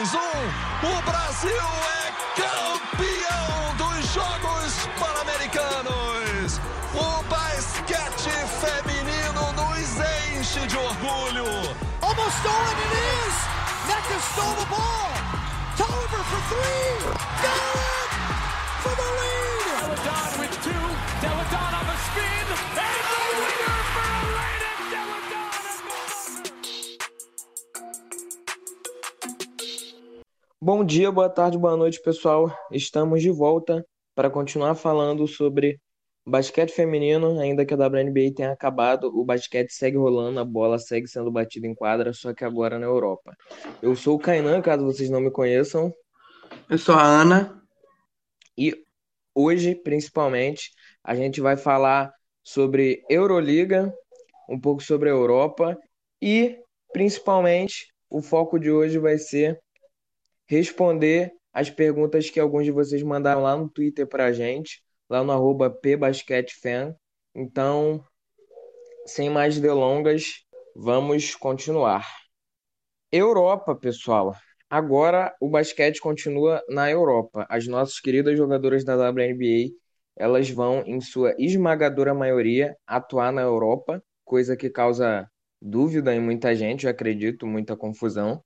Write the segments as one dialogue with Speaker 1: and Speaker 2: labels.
Speaker 1: 3-1. O Brasil é campeão dos Jogos Pan-Americanos. O basquete feminino nos enche de orgulho.
Speaker 2: Almost stolen it is. Nectar stole the ball. Tolliver for three. Got it for the lead.
Speaker 3: Deladon with two. Deladon on the spin.
Speaker 4: Bom dia, boa tarde, boa noite, pessoal. Estamos de volta para continuar falando sobre basquete feminino. Ainda que a WNBA tenha acabado, o basquete segue rolando, a bola segue sendo batida em quadra, só que agora na Europa. Eu sou o Kainan, caso vocês não me conheçam,
Speaker 5: Eu sou a Ana.
Speaker 4: e hoje, principalmente, a gente vai falar sobre Euroliga, um pouco sobre a Europa e, principalmente, o foco de hoje vai ser responder as perguntas que alguns de vocês mandaram lá no Twitter pra gente, lá no arroba pbasquetefan. Então, sem mais delongas, vamos continuar. Europa, pessoal. Agora o basquete continua na Europa. As nossas queridas jogadoras da WNBA, elas vão, em sua esmagadora maioria, atuar na Europa, coisa que causa dúvida em muita gente, eu acredito, muita confusão.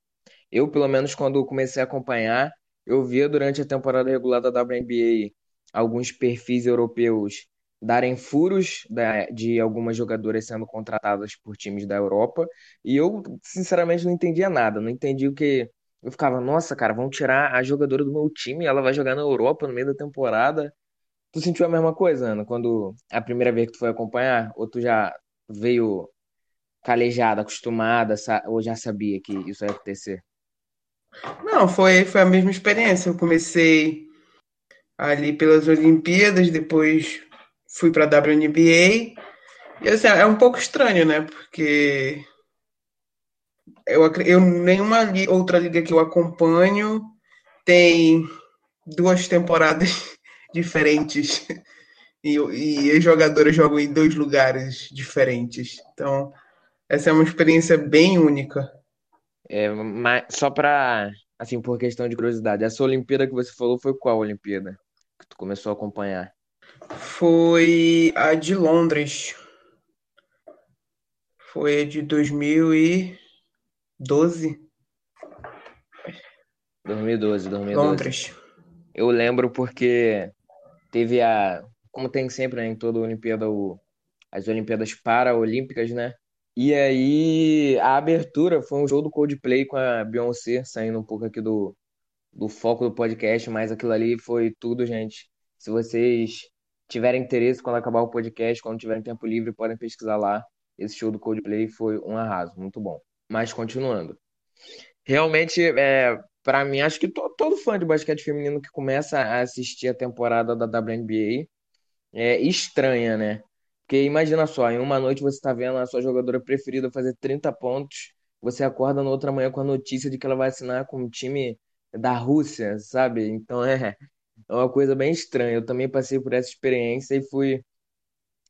Speaker 4: Eu, pelo menos, quando comecei a acompanhar, eu via durante a temporada regular da WNBA alguns perfis europeus darem furos de algumas jogadoras sendo contratadas por times da Europa, e eu, sinceramente, não entendia nada. Não entendi o que. Eu ficava, nossa, cara, vão tirar a jogadora do meu time, ela vai jogar na Europa no meio da temporada. Tu sentiu a mesma coisa, Ana, quando a primeira vez que tu foi acompanhar? Ou tu já veio calejada, acostumada, ou já sabia que isso ia acontecer?
Speaker 5: Não, foi, foi a mesma experiência. Eu comecei ali pelas Olimpíadas, depois fui para a WNBA. E assim, é um pouco estranho, né? Porque eu, eu nenhuma li- outra liga que eu acompanho tem duas temporadas diferentes e, e as jogadoras jogam em dois lugares diferentes. Então, essa é uma experiência bem única.
Speaker 4: É, mas só pra, assim, por questão de curiosidade, essa Olimpíada que você falou foi qual Olimpíada que tu começou a acompanhar?
Speaker 5: Foi a de Londres. Foi a de 2012,
Speaker 4: 2012, 2012.
Speaker 5: Londres.
Speaker 4: Eu lembro porque teve a, como tem sempre, né, em toda Olimpíada, o, as Olimpíadas Paraolímpicas, né? E aí a abertura foi um show do Coldplay com a Beyoncé, saindo um pouco aqui do, do foco do podcast, mas aquilo ali foi tudo, gente. Se vocês tiverem interesse quando acabar o podcast, quando tiverem tempo livre, podem pesquisar lá. Esse show do Coldplay foi um arraso, muito bom. Mas continuando. Realmente, é, para mim, acho que to- todo fã de basquete feminino que começa a assistir a temporada da WNBA é estranha, né? Porque imagina só, em uma noite você tá vendo a sua jogadora preferida fazer 30 pontos, você acorda na outra manhã com a notícia de que ela vai assinar com um time da Rússia, sabe? Então é, é uma coisa bem estranha. Eu também passei por essa experiência e fui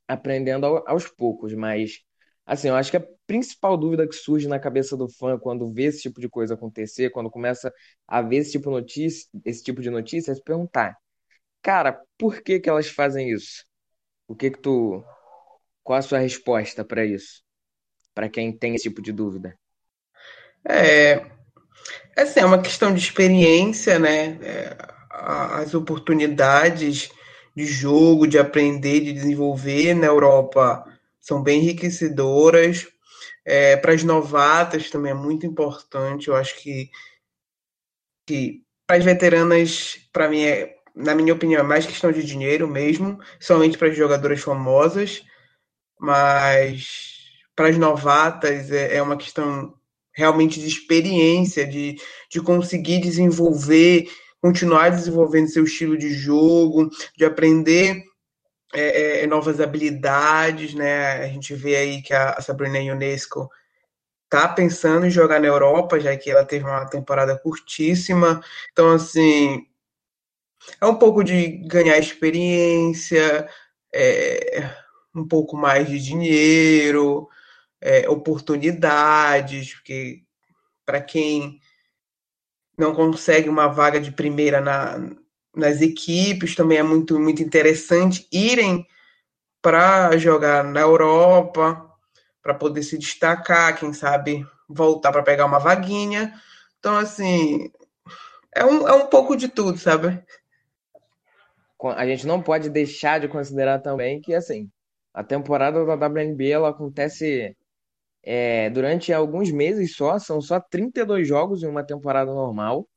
Speaker 4: aprendendo ao- aos poucos, mas assim, eu acho que a principal dúvida que surge na cabeça do fã quando vê esse tipo de coisa acontecer, quando começa a ver esse tipo de notícia, esse tipo de notícia, é se perguntar, cara, por que que elas fazem isso? O que que tu, qual a sua resposta para isso? Para quem tem esse tipo de dúvida?
Speaker 5: É, assim, é uma questão de experiência, né? É, as oportunidades de jogo, de aprender, de desenvolver na Europa são bem enriquecedoras. É, para as novatas também é muito importante. Eu acho que, que para as veteranas, para mim, é, na minha opinião, é mais questão de dinheiro mesmo, somente para as jogadoras famosas, mas para as novatas é, é uma questão realmente de experiência, de, de conseguir desenvolver, continuar desenvolvendo seu estilo de jogo, de aprender é, é, novas habilidades, né? A gente vê aí que a Sabrina Ionesco tá pensando em jogar na Europa, já que ela teve uma temporada curtíssima. Então, assim, é um pouco de ganhar experiência, é, um pouco mais de dinheiro, é, oportunidades, porque para quem não consegue uma vaga de primeira na, nas equipes, também é muito, muito interessante irem para jogar na Europa, para poder se destacar, quem sabe voltar para pegar uma vaguinha. Então, assim, é um, é um pouco de tudo, sabe?
Speaker 4: A gente não pode deixar de considerar também que, assim, a temporada da WNBA ela acontece é, durante alguns meses só, são só 32 jogos em uma temporada normal.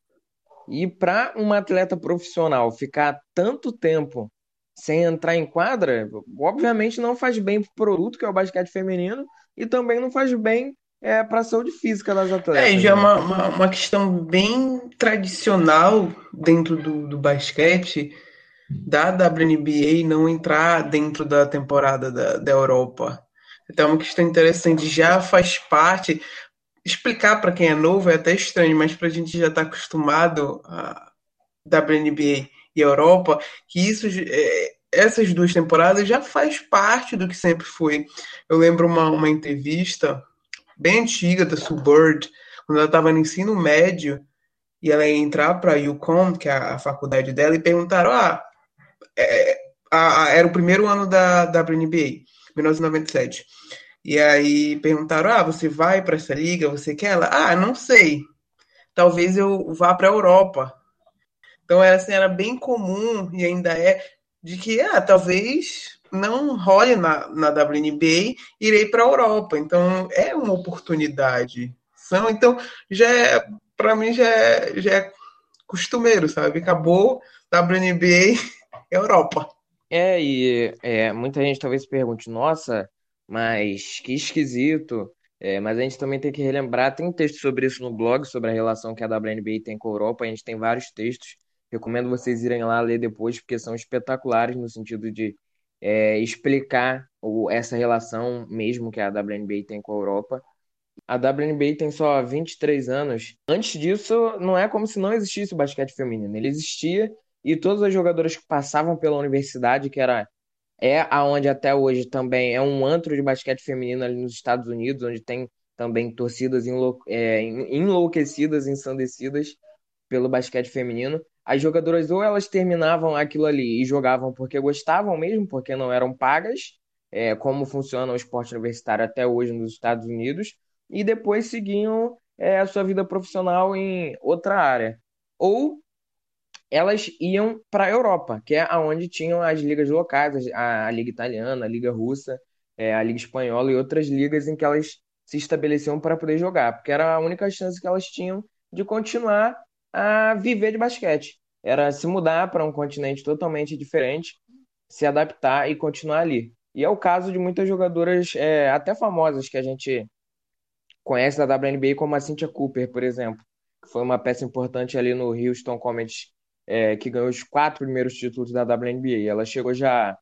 Speaker 4: E para um atleta profissional ficar tanto tempo sem entrar em quadra, obviamente não faz bem para o produto, que é o basquete feminino, e também não faz bem é, para a saúde física das atletas.
Speaker 5: É, já é né? uma, uma, uma, questão bem tradicional dentro do, do basquete da WNBA não entrar dentro da temporada da, da Europa. Então é uma questão interessante, já faz parte. Explicar para quem é novo é até estranho, mas para a gente já estar tá acostumado a WNBA e Europa, que isso, é, essas duas temporadas já faz parte do que sempre foi. Eu lembro uma, uma entrevista bem antiga da Sue Bird, quando ela estava no ensino médio, e ela ia entrar para a UConn, que é a faculdade dela, e perguntaram: ah, é, a, a, era o primeiro ano da, WNBA, 1997. E aí perguntaram: ah, você vai para essa liga? Você quer ela? Ah, não sei. Talvez eu vá para a Europa. Então era assim, era bem comum e ainda é de que ah, talvez não role na, na WNBA, irei para a Europa. Então é uma oportunidade. Então já é, para mim já é, já é costumeiro, sabe? Acabou WNBA Europa.
Speaker 4: É, e é, muita gente talvez pergunte, nossa, mas que esquisito. É, mas a gente também tem que relembrar, tem texto sobre isso no blog, sobre a relação que a WNBA tem com a Europa, a gente tem vários textos. Recomendo vocês irem lá ler depois, porque são espetaculares no sentido de é, explicar o, essa relação mesmo que a WNBA tem com a Europa. A WNBA tem só 23 anos. Antes disso, não é como se não existisse o basquete feminino. Ele existia, e todas as jogadoras que passavam pela universidade, que era é aonde até hoje também é um antro de basquete feminino ali nos Estados Unidos, onde tem também torcidas enlou é, enlouquecidas, ensandecidas pelo basquete feminino. As jogadoras ou elas terminavam aquilo ali e jogavam porque gostavam mesmo, porque não eram pagas, é, como funciona o esporte universitário até hoje nos Estados Unidos, e depois seguiam é, a sua vida profissional em outra área. Ou elas iam para a Europa, que é aonde tinham as ligas locais, a, a Liga Italiana, a Liga Russa, é, a Liga Espanhola e outras ligas em que elas se estabeleciam para poder jogar, porque era a única chance que elas tinham de continuar a viver de basquete. Era se mudar para um continente totalmente diferente, se adaptar e continuar ali. E é o caso de muitas jogadoras é, até famosas que a gente conhece da WNBA, como a Cynthia Cooper, por exemplo, que foi uma peça importante ali no Houston Comets é, que ganhou os quatro primeiros títulos da WNBA. Ela chegou já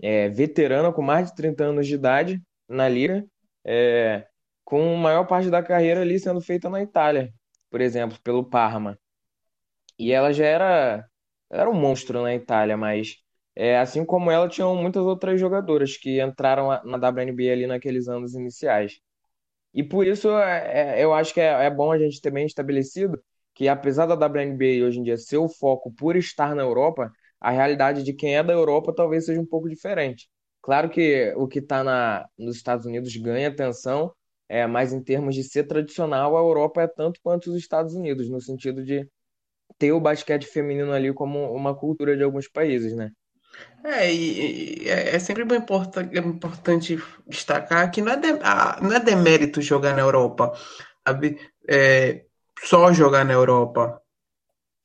Speaker 4: é, veterana, com mais de 30 anos de idade na liga, é, com a maior parte da carreira ali sendo feita na Itália, por exemplo, pelo Parma. E ela já era, era um monstro na Itália, mas é, assim como ela, tinham muitas outras jogadoras que entraram na WNBA ali naqueles anos iniciais. E por isso é, é, eu acho que é, é bom a gente ter bem estabelecido que apesar da WNBA hoje em dia ser o foco por estar na Europa, a realidade de quem é da Europa talvez seja um pouco diferente. Claro que o que está nos Estados Unidos ganha atenção, é, mas em termos de ser tradicional, a Europa é tanto quanto os Estados Unidos, no sentido de ter o basquete feminino ali como uma cultura de alguns países, né?
Speaker 5: É, e, e é, é sempre bem importante, importante destacar que não é, de, ah, não é demérito jogar na Europa, sabe? É, só jogar na Europa.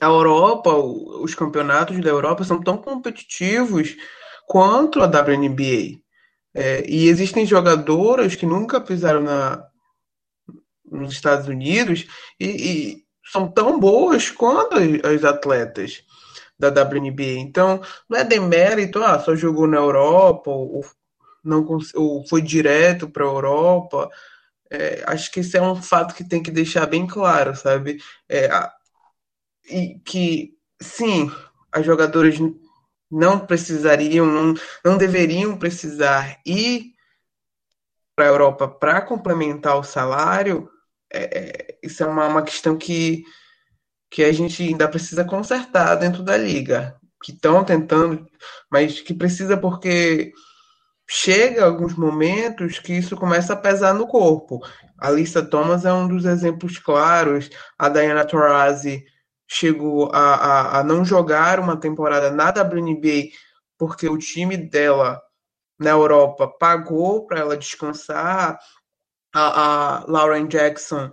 Speaker 5: A Europa, os campeonatos da Europa são tão competitivos quanto a WNBA. É, e existem jogadoras que nunca pisaram na, nos Estados Unidos e, e são tão boas quanto as, as, atletas da WNBA. Então, não é demérito, ah, só jogou na Europa ou, não, ou foi direto para a Europa. É, acho que esse é um fato que tem que deixar bem claro, sabe? É, e que, sim, as jogadoras não precisariam, não, não deveriam precisar ir para a Europa para complementar o salário. É, é, isso é uma, uma questão que que a gente ainda precisa consertar dentro da liga, que estão tentando, mas que precisa porque chega alguns momentos que isso começa a pesar no corpo. A Lisa Thomas é um dos exemplos claros. A Diana Taurasi chegou a, a, a não jogar uma temporada na WNBA porque o time dela na Europa pagou para ela descansar. A, a Lauren Jackson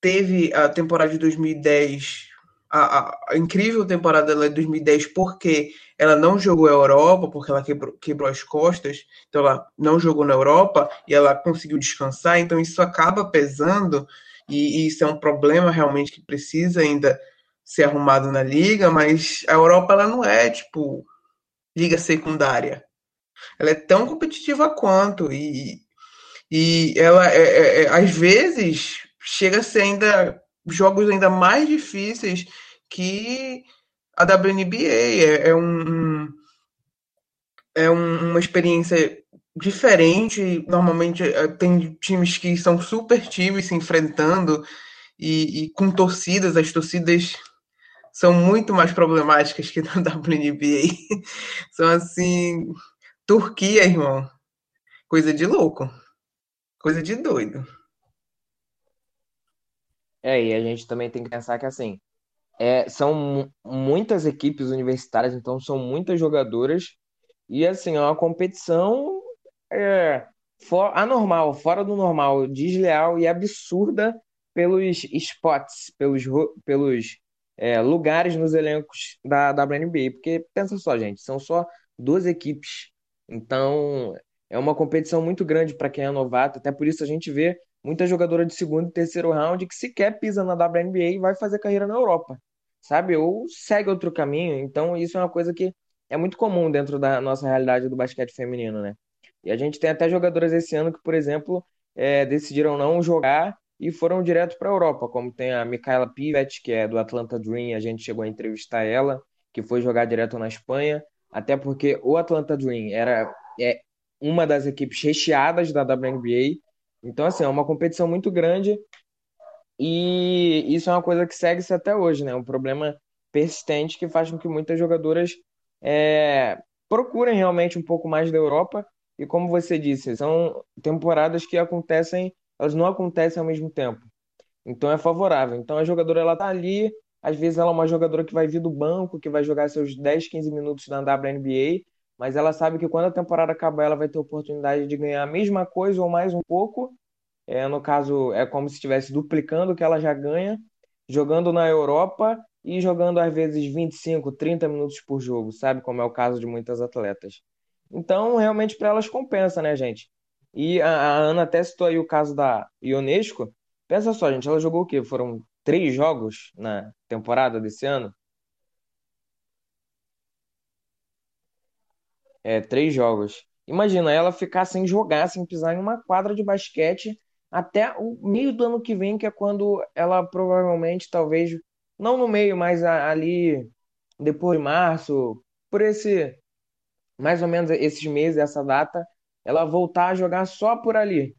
Speaker 5: teve a temporada de 2010, a, a, incrível temporada dela de 2010, porque ela não jogou a Europa, porque ela quebrou, quebrou as costas, então ela não jogou na Europa e ela conseguiu descansar, então isso acaba pesando, e, e isso é um problema realmente que precisa ainda ser arrumado na liga, mas a Europa ela não é tipo liga secundária. Ela é tão competitiva quanto e, e ela é, é, é, às vezes chega a ser ainda jogos ainda mais difíceis que a WNBA. É, é um, é um, uma experiência diferente. Normalmente é, tem times que são super times se enfrentando e, e com torcidas, as torcidas são muito mais problemáticas que na WNBA. são assim. Turquia, irmão. Coisa de louco. Coisa de doido.
Speaker 4: É, e a gente também tem que pensar que assim, é, são muitas equipes universitárias, então são muitas jogadoras, e assim, é uma competição é, for, anormal, fora do normal, desleal e absurda pelos spots, pelos, pelos é, lugares nos elencos da, da WNBA. Porque pensa só, gente, são só duas equipes. Então é uma competição muito grande para quem é novato. Até por isso a gente vê muita jogadora de segundo e terceiro round que sequer pisa na WNBA e vai fazer carreira na Europa, sabe? Ou segue outro caminho. Então isso é uma coisa que é muito comum dentro da nossa realidade do basquete feminino, né? E a gente tem até jogadoras esse ano que, por exemplo, é, decidiram não jogar e foram direto para a Europa, como tem a Micaela Pivet, que é do Atlanta Dream, a gente chegou a entrevistar ela, que foi jogar direto na Espanha, até porque o Atlanta Dream era é uma das equipes recheadas da WNBA, então assim, é uma competição muito grande e isso é uma coisa que segue-se até hoje, né? Um problema persistente que faz com que muitas jogadoras é, procurem realmente um pouco mais da Europa e como você disse, são temporadas que acontecem elas não acontecem ao mesmo tempo. Então é favorável. Então a jogadora ela tá ali, às vezes ela é uma jogadora que vai vir do banco, que vai jogar seus 10, 15 minutos na WNBA, mas ela sabe que quando a temporada acabar ela vai ter oportunidade de ganhar a mesma coisa ou mais um pouco. É, no caso, é como se estivesse duplicando o que ela já ganha, jogando na Europa e jogando às vezes 25, 30 minutos por jogo, sabe? Como é o caso de muitas atletas. Então, realmente para elas compensa, né, gente? E a, a Ana até citou aí o caso da Ionesco. Pensa só, gente, ela jogou o quê? Foram três jogos na temporada desse ano? É, três jogos. Imagina ela ficar sem jogar, sem pisar em uma quadra de basquete até o meio do ano que vem, que é quando ela provavelmente, talvez, não no meio, mas ali depois de março, por esse, mais ou menos esses meses, essa data, ela voltar a jogar só por ali.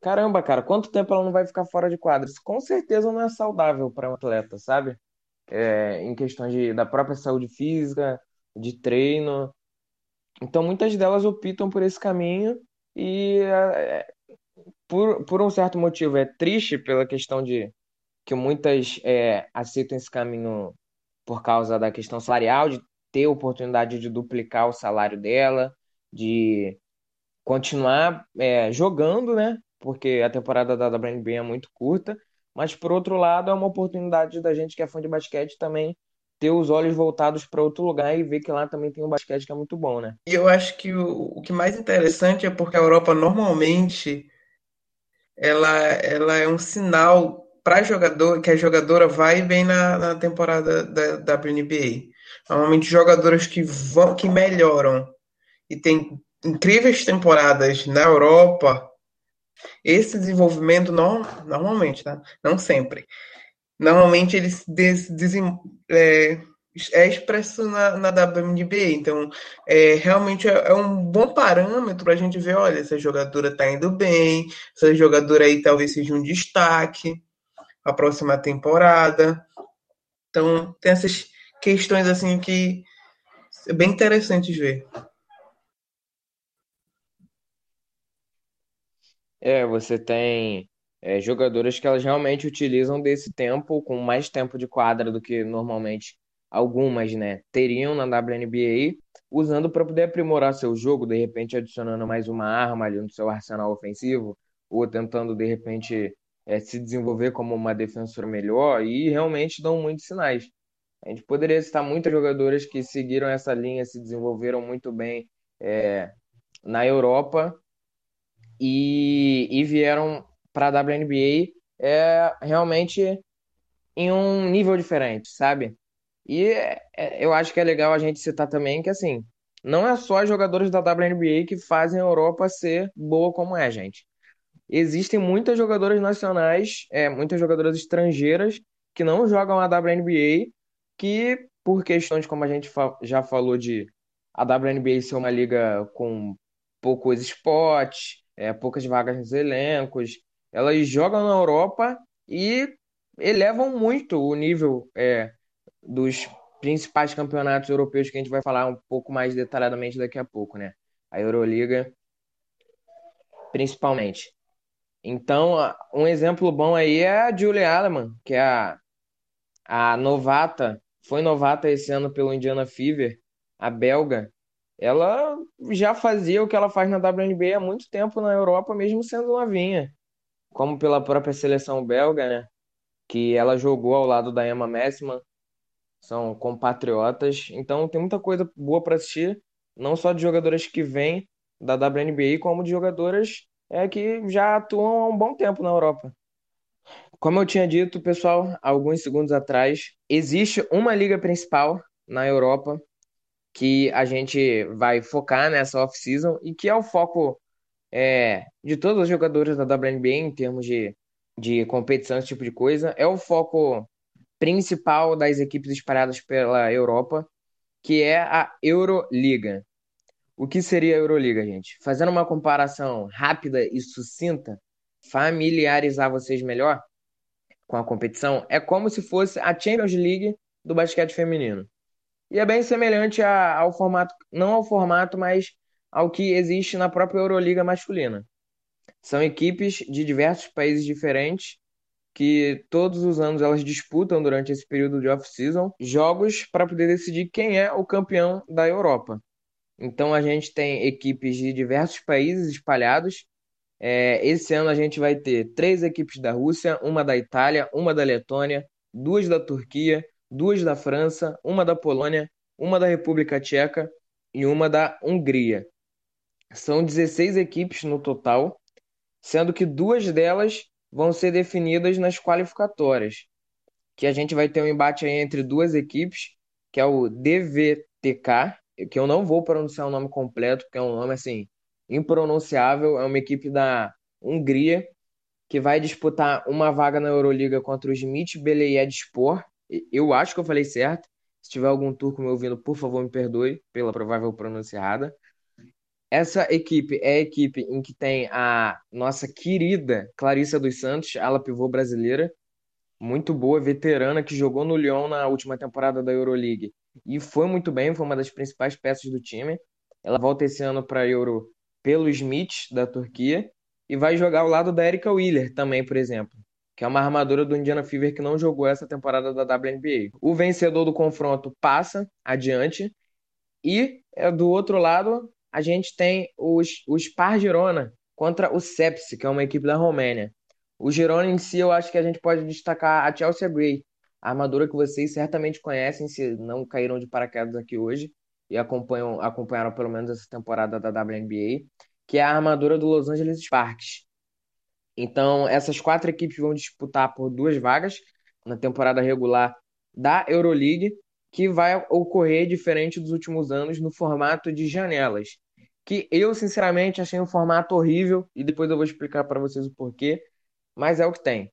Speaker 4: Caramba, cara, quanto tempo ela não vai ficar fora de quadras? Com certeza não é saudável para um atleta, sabe? É, em questões de, da própria saúde física, de treino. Então, muitas delas optam por esse caminho e, é, por, por um certo motivo, é triste pela questão de que muitas é, aceitam esse caminho por causa da questão salarial, de ter oportunidade de duplicar o salário dela, de continuar é, jogando, né? Porque a temporada da WNBA é muito curta, mas por outro lado é uma oportunidade da gente que é fã de basquete também ter os olhos voltados para outro lugar e ver que lá também tem um basquete que é muito bom, né?
Speaker 5: E eu acho que o, o que mais interessante é porque a Europa normalmente ela, ela é um sinal para jogador que a jogadora vai vem na, na temporada da, da WNBA. Normalmente jogadoras que vão que melhoram e tem incríveis temporadas na Europa, esse desenvolvimento não, normalmente, tá? não sempre, normalmente ele des, des, é, é expresso na, na WNBA. Então, é, realmente é, é um bom parâmetro para a gente ver, olha, essa jogadora está indo bem, essa jogadora aí talvez seja um destaque a próxima temporada, Então, tem essas questões assim que é bem interessante ver.
Speaker 4: É, você tem é, jogadoras que elas realmente utilizam desse tempo, com mais tempo de quadra do que normalmente algumas, né, teriam na WNBA, usando para poder aprimorar seu jogo, de repente adicionando mais uma arma ali no seu arsenal ofensivo, ou tentando, de repente, é, se desenvolver como uma defensora melhor, e realmente dão muitos sinais. A gente poderia citar muitas jogadoras que seguiram essa linha, se desenvolveram muito bem é, na Europa e, e vieram para a WNBA é, realmente em um nível diferente, sabe? E é, é, eu acho que é legal a gente citar também que, assim, não é só os jogadores da WNBA que fazem a Europa ser boa como é, gente. Existem muitas jogadoras nacionais, é, muitas jogadoras estrangeiras que não jogam a WNBA, que por questões como a gente fa já falou de a WNBA ser uma liga com poucos spots, é, poucas vagas nos elencos, elas jogam na Europa e elevam muito o nível é, dos principais campeonatos europeus que a gente vai falar um pouco mais detalhadamente daqui a pouco, né? A Euroliga, principalmente. Então, um exemplo bom aí é a Julie Aleman, que é a, a novata, foi novata esse ano pelo Indiana Fever, a belga. Ela já fazia o que ela faz na WNBA há muito tempo na Europa, mesmo sendo novinha. Como pela própria seleção belga, né? Que ela jogou ao lado da Emma Messman, são compatriotas. Então tem muita coisa boa para assistir, não só de jogadoras que vêm da WNBA, como de jogadoras é, que já atuam há um bom tempo na Europa. Como eu tinha dito, pessoal, alguns segundos atrás, existe uma liga principal na Europa que a gente vai focar nessa off-season e que é o foco é, de todos os jogadores da WNBA em termos de, de competição, esse tipo de coisa. É o foco principal das equipes espalhadas pela Europa, que é a Euroliga. O que seria a Euroliga, gente? Fazendo uma comparação rápida e sucinta, familiarizar vocês melhor com a competição, é como se fosse a Champions League do basquete feminino. E é bem semelhante ao formato, não ao formato, mas ao que existe na própria Euroliga masculina. São equipes de diversos países diferentes que todos os anos elas disputam durante esse período de off-season jogos para poder decidir quem é o campeão da Europa. Então a gente tem equipes de diversos países espalhados. É, esse ano a gente vai ter três equipes da Rússia, uma da Itália, uma da Letônia, duas da Turquia, duas da França, uma da Polônia, uma da República Tcheca e uma da Hungria. São 16 equipes no total, sendo que duas delas vão ser definidas nas qualificatórias, que a gente vai ter um embate aí entre duas equipes, que é o DVTK, que eu não vou pronunciar o nome completo, porque é um nome assim impronunciável, é uma equipe da Hungria que vai disputar uma vaga na Euroliga contra o Smith Beleyedspor. Eu acho que eu falei certo. Se tiver algum turco me ouvindo, por favor, me perdoe pela provável pronúncia errada. Essa equipe é a equipe em que tem a nossa querida Clarissa dos Santos, ala pivô brasileira, muito boa, veterana, que jogou no Lyon na última temporada da Euroleague e foi muito bem, foi uma das principais peças do time. Ela volta esse ano para a Euro pelo Smith, da Turquia, e vai jogar ao lado da Erika Wheeler também, por exemplo, que é uma armadura do Indiana Fever que não jogou essa temporada da WNBA. O vencedor do confronto passa adiante, e é, do outro lado a gente tem os, o Spar Girona contra o Sepsi, que é uma equipe da Romênia. O Girona em si, eu acho que a gente pode destacar a Chelsea Gray, a armadura que vocês certamente conhecem, se não caíram de paraquedas aqui hoje e acompanham, acompanharam pelo menos essa temporada da WNBA, que é a armadura do Los Angeles Sparks. Então, essas quatro equipes vão disputar por duas vagas na temporada regular da Euroleague que vai ocorrer diferente dos últimos anos no formato de janelas. Que eu, sinceramente, achei um formato horrível e depois eu vou explicar para vocês o porquê, mas é o que tem.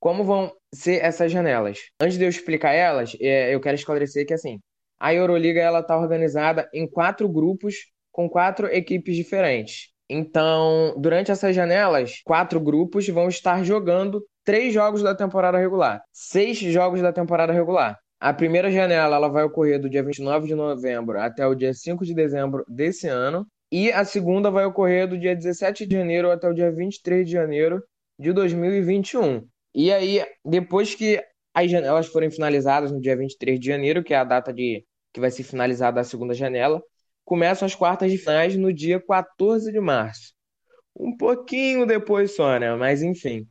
Speaker 4: Como vão ser essas janelas? Antes de eu explicar elas, é, eu quero esclarecer que assim, a Euroliga ela está organizada em quatro grupos com quatro equipes diferentes. Então, durante essas janelas, quatro grupos vão estar jogando três jogos da temporada regular, seis jogos da temporada regular. A primeira janela ela vai ocorrer do dia 29 de novembro até o dia 5 de dezembro desse ano. E a segunda vai ocorrer do dia 17 de janeiro até o dia 23 de janeiro de 2021. E aí, depois que as janelas forem finalizadas no dia 23 de janeiro, que é a data de que vai ser finalizada a segunda janela, começam as quartas de finais no dia 14 de março. Um pouquinho depois só, né? Mas enfim.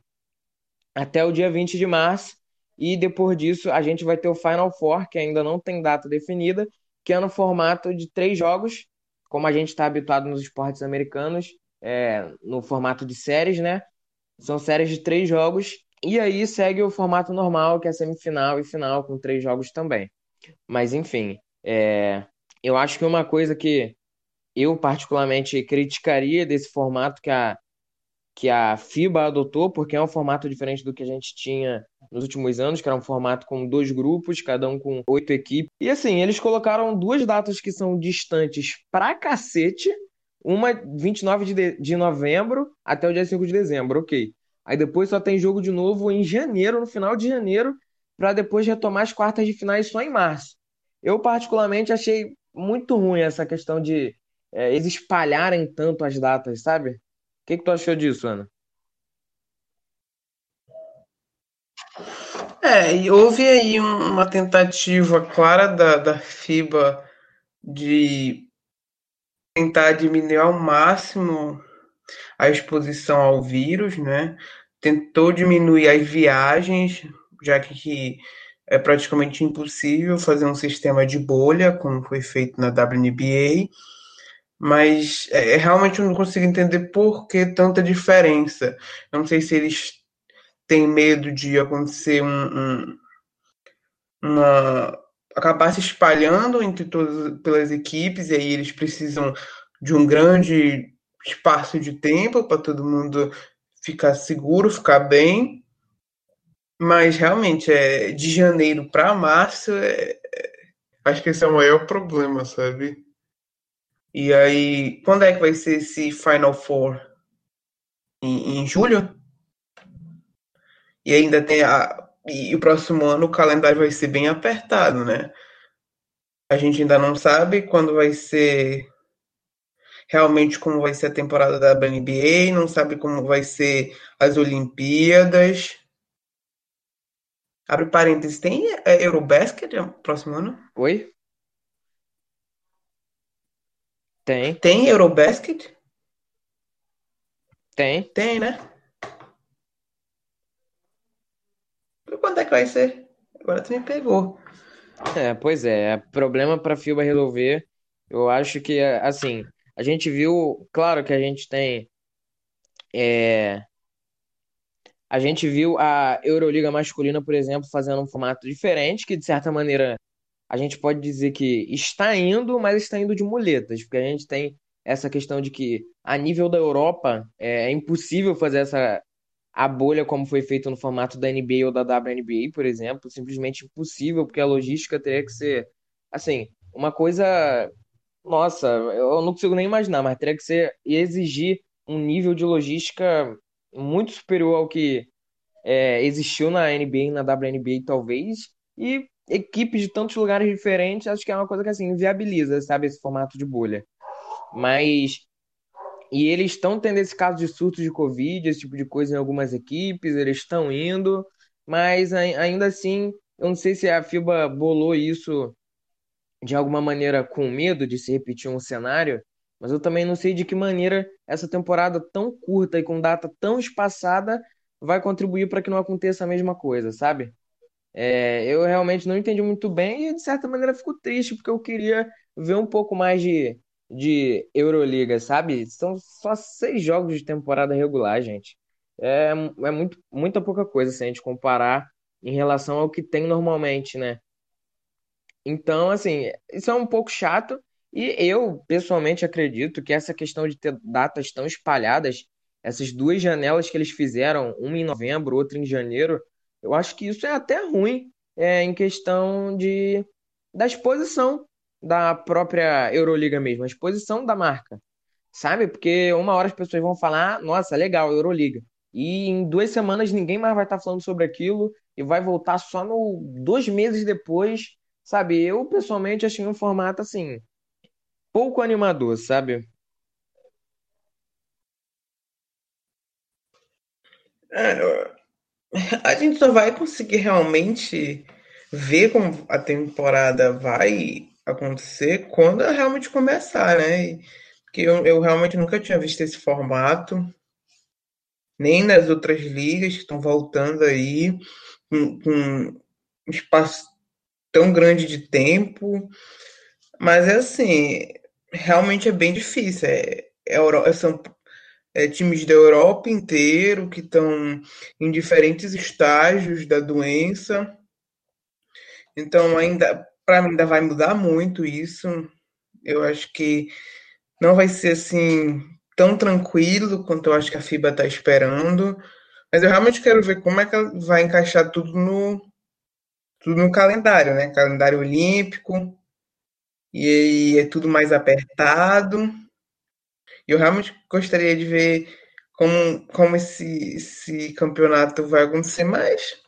Speaker 4: Até o dia 20 de março. E depois disso, a gente vai ter o Final Four, que ainda não tem data definida, que é no formato de três jogos, como a gente está habituado nos esportes americanos, é, no formato de séries, né? São séries de três jogos. E aí segue o formato normal, que é semifinal e final, com três jogos também. Mas enfim, é, eu acho que uma coisa que eu particularmente criticaria desse formato que a, que a FIBA adotou, porque é um formato diferente do que a gente tinha nos últimos anos, que era um formato com dois grupos, cada um com oito equipes. E assim, eles colocaram duas datas que são distantes pra cacete, uma 29 de, de, de novembro até o dia 5 de dezembro, ok. Aí depois só tem jogo de novo em janeiro, no final de janeiro, para depois retomar as quartas de finais só em março. Eu, particularmente, achei muito ruim essa questão de é, eles espalharem tanto as datas, sabe? Que, que tu achou disso, Ana?
Speaker 5: É, e houve aí um- uma tentativa clara da, da FIBA de tentar diminuir ao máximo a exposição ao vírus, né? Tentou diminuir as viagens, já que é praticamente impossível fazer um sistema de bolha, como foi feito na WNBA, mas é, realmente eu não consigo entender por que tanta diferença. Eu não sei se eles têm medo de acontecer um, um uma acabar se espalhando entre todas pelas equipes e aí eles precisam de um grande espaço de tempo para todo mundo ficar seguro, ficar bem. Mas realmente é de janeiro para março, é, é, acho que esse é o maior problema, sabe? E aí, quando é que vai ser esse Final Four? Em, em julho? E ainda tem a, e o próximo ano o calendário vai ser bem apertado, né? A gente ainda não sabe quando vai ser realmente como vai ser a temporada da WNBA, não sabe como vai ser as Olimpíadas. Abre parênteses, tem é, Eurobasket no próximo ano?
Speaker 4: Oi? Tem,
Speaker 5: Tem Eurobasket?
Speaker 4: tem.
Speaker 5: Tem, né? Quando é que vai ser? Agora tu me pegou.
Speaker 4: É, pois é, é problema para a FIBA resolver. Eu acho que, assim, a gente viu, claro que a gente tem, é, a gente viu a Euroliga masculina, por exemplo, fazendo um formato diferente, que de certa maneira a gente pode dizer que está indo, mas está indo de muletas, porque a gente tem essa questão de que a nível da Europa é, é impossível fazer essa a bolha como foi feito no formato da NBA ou da WNBA, por exemplo, simplesmente impossível, porque a logística teria que ser, assim, uma coisa, nossa, eu não consigo nem imaginar, mas teria que ser e exigir um nível de logística muito superior ao que é, existiu na NBA e na WNBA, talvez, e equipes de tantos lugares diferentes, acho que é uma coisa que, assim, inviabiliza, sabe, esse formato de bolha. Mas e eles estão tendo esse caso de surto de Covid, esse tipo de coisa em algumas equipes, eles estão indo, mas ai- ainda assim, eu não sei se a FIBA bolou isso de alguma maneira com medo de se repetir um cenário, mas eu também não sei de que maneira essa temporada tão curta e com data tão espaçada vai contribuir para que não aconteça a mesma coisa, sabe? É, eu realmente não entendi muito bem e, de certa maneira, fico triste, porque eu queria ver um pouco mais de, de Euroliga, sabe? São só seis jogos de temporada regular, gente. É, é muito, muita pouca coisa se a gente comparar em relação ao que tem normalmente, né? Então, assim, isso é um pouco chato. E eu, pessoalmente, acredito que essa questão de ter datas tão espalhadas, essas duas janelas que eles fizeram, uma em novembro, outra em janeiro, eu acho que isso é até ruim, é, em questão de, da exposição da própria Euroliga mesmo, a exposição da marca, sabe? Porque uma hora as pessoas vão falar, nossa, legal, Euroliga. e em duas semanas ninguém mais vai estar falando sobre aquilo e vai voltar só no dois meses depois, sabe? Eu pessoalmente achei um formato assim pouco animador, sabe?
Speaker 5: É, a gente só vai conseguir realmente ver como a temporada vai acontecer quando ela realmente começar, né? Porque eu, eu realmente nunca tinha visto esse formato, nem nas outras ligas que estão voltando aí, com, com um espaço tão grande de tempo. Mas é assim, realmente é bem difícil. É, é, são é, times da Europa inteiro que estão em diferentes estágios da doença. Então ainda para mim ainda vai mudar muito isso. Eu acho que não vai ser assim tão tranquilo quanto eu acho que a FIBA está esperando. Mas eu realmente quero ver como é que vai encaixar tudo no tudo no calendário, né? Calendário olímpico. E é tudo mais apertado. Eu realmente gostaria de ver como, como esse, esse campeonato vai acontecer, mas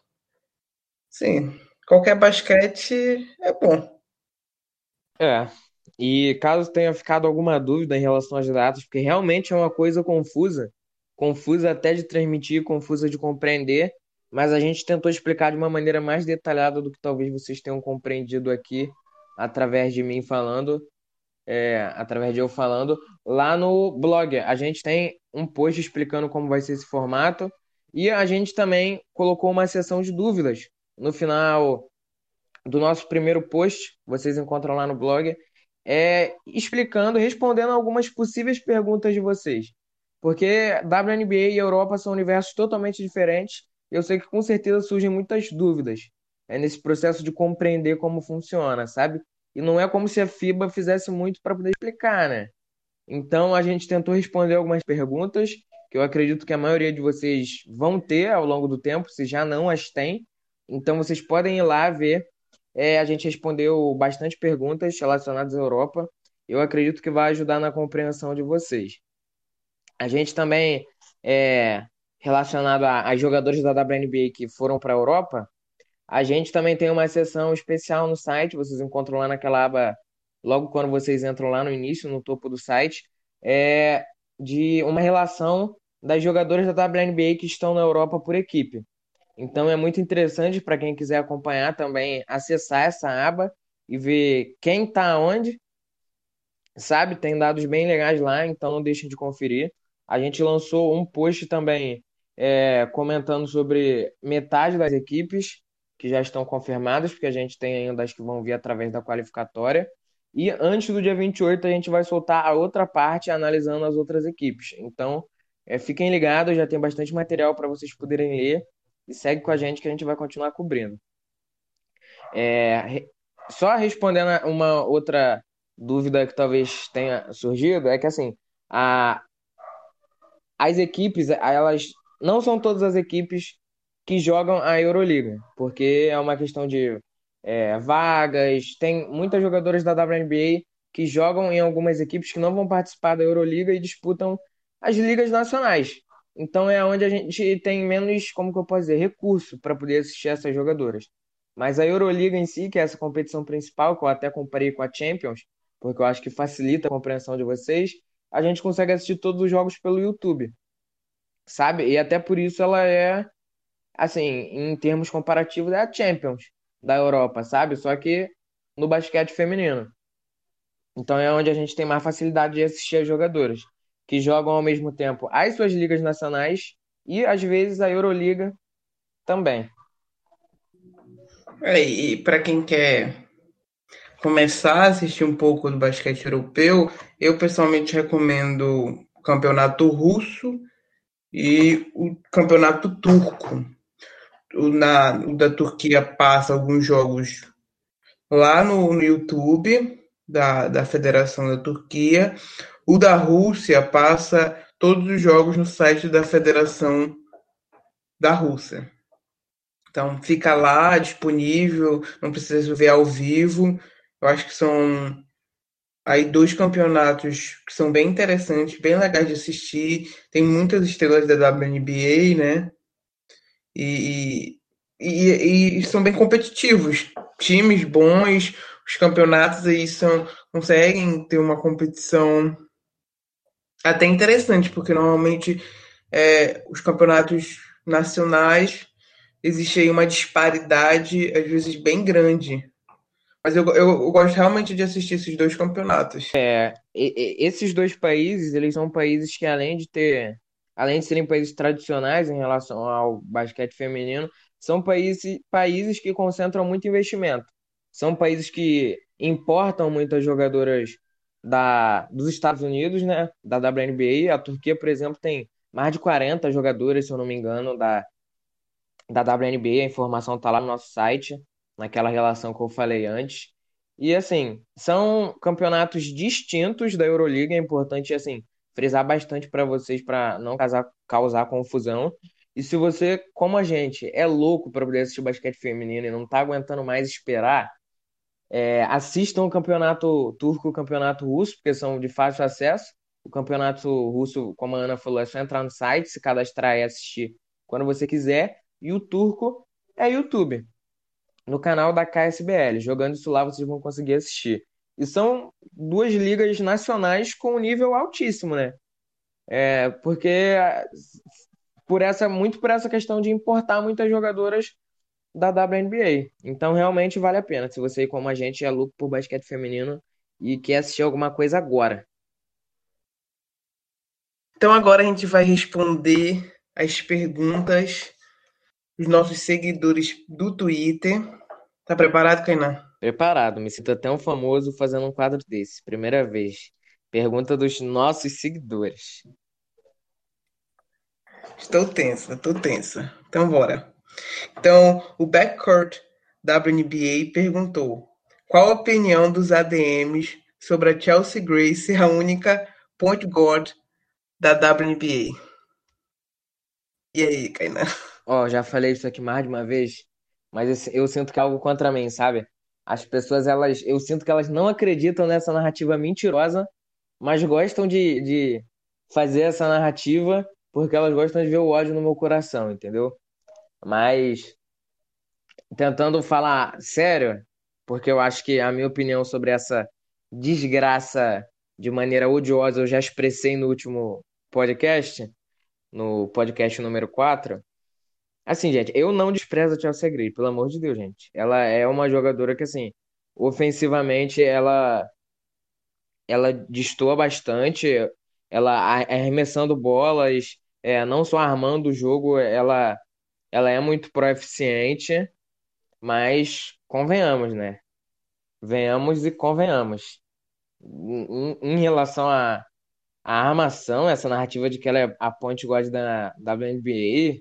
Speaker 5: sim, qualquer basquete é bom.
Speaker 4: É. E caso tenha ficado alguma dúvida em relação às datas, porque realmente é uma coisa confusa, confusa até de transmitir, confusa de compreender, mas a gente tentou explicar de uma maneira mais detalhada do que talvez vocês tenham compreendido aqui, através de mim falando, é, através de eu falando, lá no blog. A gente tem um post explicando como vai ser esse formato e a gente também colocou uma seção de dúvidas no final do nosso primeiro post, vocês encontram lá no blog, é, explicando, respondendo algumas possíveis perguntas de vocês. Porque WNBA e Europa são universos totalmente diferentes. Eu sei que com certeza surgem muitas dúvidas é, nesse processo de compreender como funciona, sabe? E não é como se a FIBA fizesse muito para poder explicar, né? Então a gente tentou responder algumas perguntas que eu acredito que a maioria de vocês vão ter ao longo do tempo, se já não as têm. Então vocês podem ir lá ver. É, a gente respondeu bastante perguntas relacionadas à Europa. Eu acredito que vai ajudar na compreensão de vocês. A gente também, é, relacionado às jogadores da WNBA que foram para a Europa, a gente também tem uma seção especial no site, vocês encontram lá naquela aba, logo quando vocês entram lá no início, no topo do site, é de uma relação das jogadoras da WNBA que estão na Europa por equipe. Então é muito interessante para quem quiser acompanhar também acessar essa aba e ver quem está onde. Sabe, tem dados bem legais lá, então não deixem de conferir. A gente lançou um post também é, comentando sobre metade das equipes que já estão confirmadas, porque a gente tem ainda as que vão vir através da qualificatória. E antes do dia 28 a gente vai soltar a outra parte analisando as outras equipes. Então, é, fiquem ligados, já tem bastante material para vocês poderem ler e segue com a gente que a gente vai continuar cobrindo. É, só respondendo uma outra dúvida que talvez tenha surgido, é que assim, a, as equipes, elas não são todas as equipes que jogam a Euroliga, porque é uma questão de é, vagas, tem muitas jogadoras da WNBA que jogam em algumas equipes que não vão participar da Euroliga e disputam as ligas nacionais. Então é onde a gente tem menos, como que eu posso dizer, recurso para poder assistir essas jogadoras. Mas a Euroliga em si, que é essa competição principal, que eu até comparei com a Champions, porque eu acho que facilita a compreensão de vocês, a gente consegue assistir todos os jogos pelo YouTube. Sabe? E até por isso ela é, assim, em termos comparativos, é a Champions da Europa, sabe? Só que no basquete feminino. Então é onde a gente tem mais facilidade de assistir as jogadoras que jogam ao mesmo tempo as suas ligas nacionais e às vezes a Euroliga também.
Speaker 5: É, e para quem quer começar a assistir um pouco do basquete europeu, eu pessoalmente recomendo o campeonato russo e o campeonato turco. Na, o da Turquia passa alguns jogos lá no, no YouTube da, da Federação da Turquia. O da Rússia passa todos os jogos no site da Federação da Rússia. Então fica lá disponível, não precisa ver ao vivo. Eu acho que são aí dois campeonatos que são bem interessantes, bem legais de assistir. Tem muitas estrelas da WNBA, né? E, e, e são bem competitivos. Times bons, os campeonatos aí são, conseguem ter uma competição até interessante, porque normalmente é, os campeonatos nacionais existe aí uma disparidade, às vezes, bem grande. Mas eu, eu, eu, gosto realmente de assistir esses dois campeonatos.
Speaker 4: É, esses dois países, eles são países que além de ter, além de serem países tradicionais em relação ao basquete feminino, são países, países que concentram muito investimento. São países que importam muitas jogadoras da, dos Estados Unidos, né, da WNBA. A Turquia, por exemplo, tem mais de 40 jogadoras, se eu não me engano, da, da WNBA. A informação está lá no nosso site, naquela relação que eu falei antes. E assim, são campeonatos distintos da Euroliga, é importante assim frisar bastante para vocês para não causar, causar confusão. E se você, como a gente, é louco para poder assistir basquete feminino e não tá aguentando mais esperar, é, assistam o campeonato turco e o campeonato russo, porque são de fácil acesso. O campeonato russo, como a Ana falou, é só entrar no site, se cadastrar e assistir quando você quiser. E o turco é YouTube, no canal da KSBL. Jogando isso lá, vocês vão conseguir assistir. E são duas ligas nacionais com um nível altíssimo, né? É, porque por essa, muito por essa questão de importar muitas jogadoras da WNBA. Então realmente vale a pena. Se você, como a gente, é louco por basquete feminino e quer assistir alguma coisa agora.
Speaker 5: Então agora a gente vai responder as perguntas dos nossos seguidores do Twitter. Tá preparado, Kainan?
Speaker 4: Preparado. Me sinto até um famoso fazendo um quadro desse. Primeira vez. Pergunta dos nossos seguidores.
Speaker 5: Estou tensa, estou tensa. Então, bora. Então, o Backcourt WNBA perguntou: qual a opinião dos ADMs sobre a Chelsea Gray ser a única point guard da WNBA? E aí, Kainan?
Speaker 4: Ó, oh, já falei isso aqui mais de uma vez, mas eu, eu sinto que é algo contra mim, sabe? As pessoas, elas, eu sinto que elas não acreditam nessa narrativa mentirosa, mas gostam de, de fazer essa narrativa porque elas gostam de ver o ódio no meu coração, entendeu? Mas tentando falar sério, porque eu acho que a minha opinião sobre essa desgraça de maneira odiosa eu já expressei no último podcast, no podcast número 4. Assim, gente, eu não desprezo a Chelsea Gray, pelo amor de Deus, gente. Ela é uma jogadora que, assim, ofensivamente, ela ela destoa bastante, ela arremessando bolas, é, não só armando o jogo, ela, ela é muito proeficiente, mas convenhamos, né? Venhamos e convenhamos. Em, em relação à armação, essa narrativa de que ela é a point guard da, da WNBA,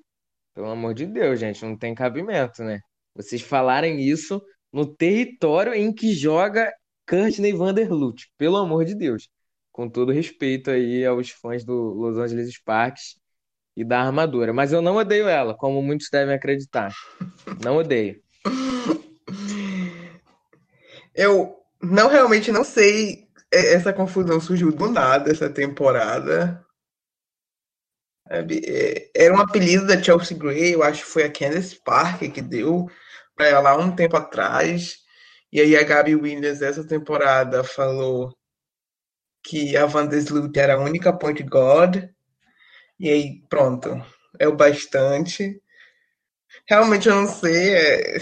Speaker 4: pelo amor de Deus, gente, não tem cabimento, né? Vocês falarem isso no território em que joga Courtney Vanderlut, pelo amor de Deus. Com todo respeito aí aos fãs do Los Angeles Sparks e da armadura. Mas eu não odeio ela, como muitos devem acreditar. Não odeio.
Speaker 5: Eu não realmente não sei. É, essa confusão surgiu do nada essa temporada. É, era um apelido da Chelsea Gray, eu acho que foi a Candace Parker que deu para ela um tempo atrás. E aí a Gabi Williams essa temporada falou que a Van Deslut era a única point guard. E aí, pronto. É o bastante. Realmente eu não sei. É...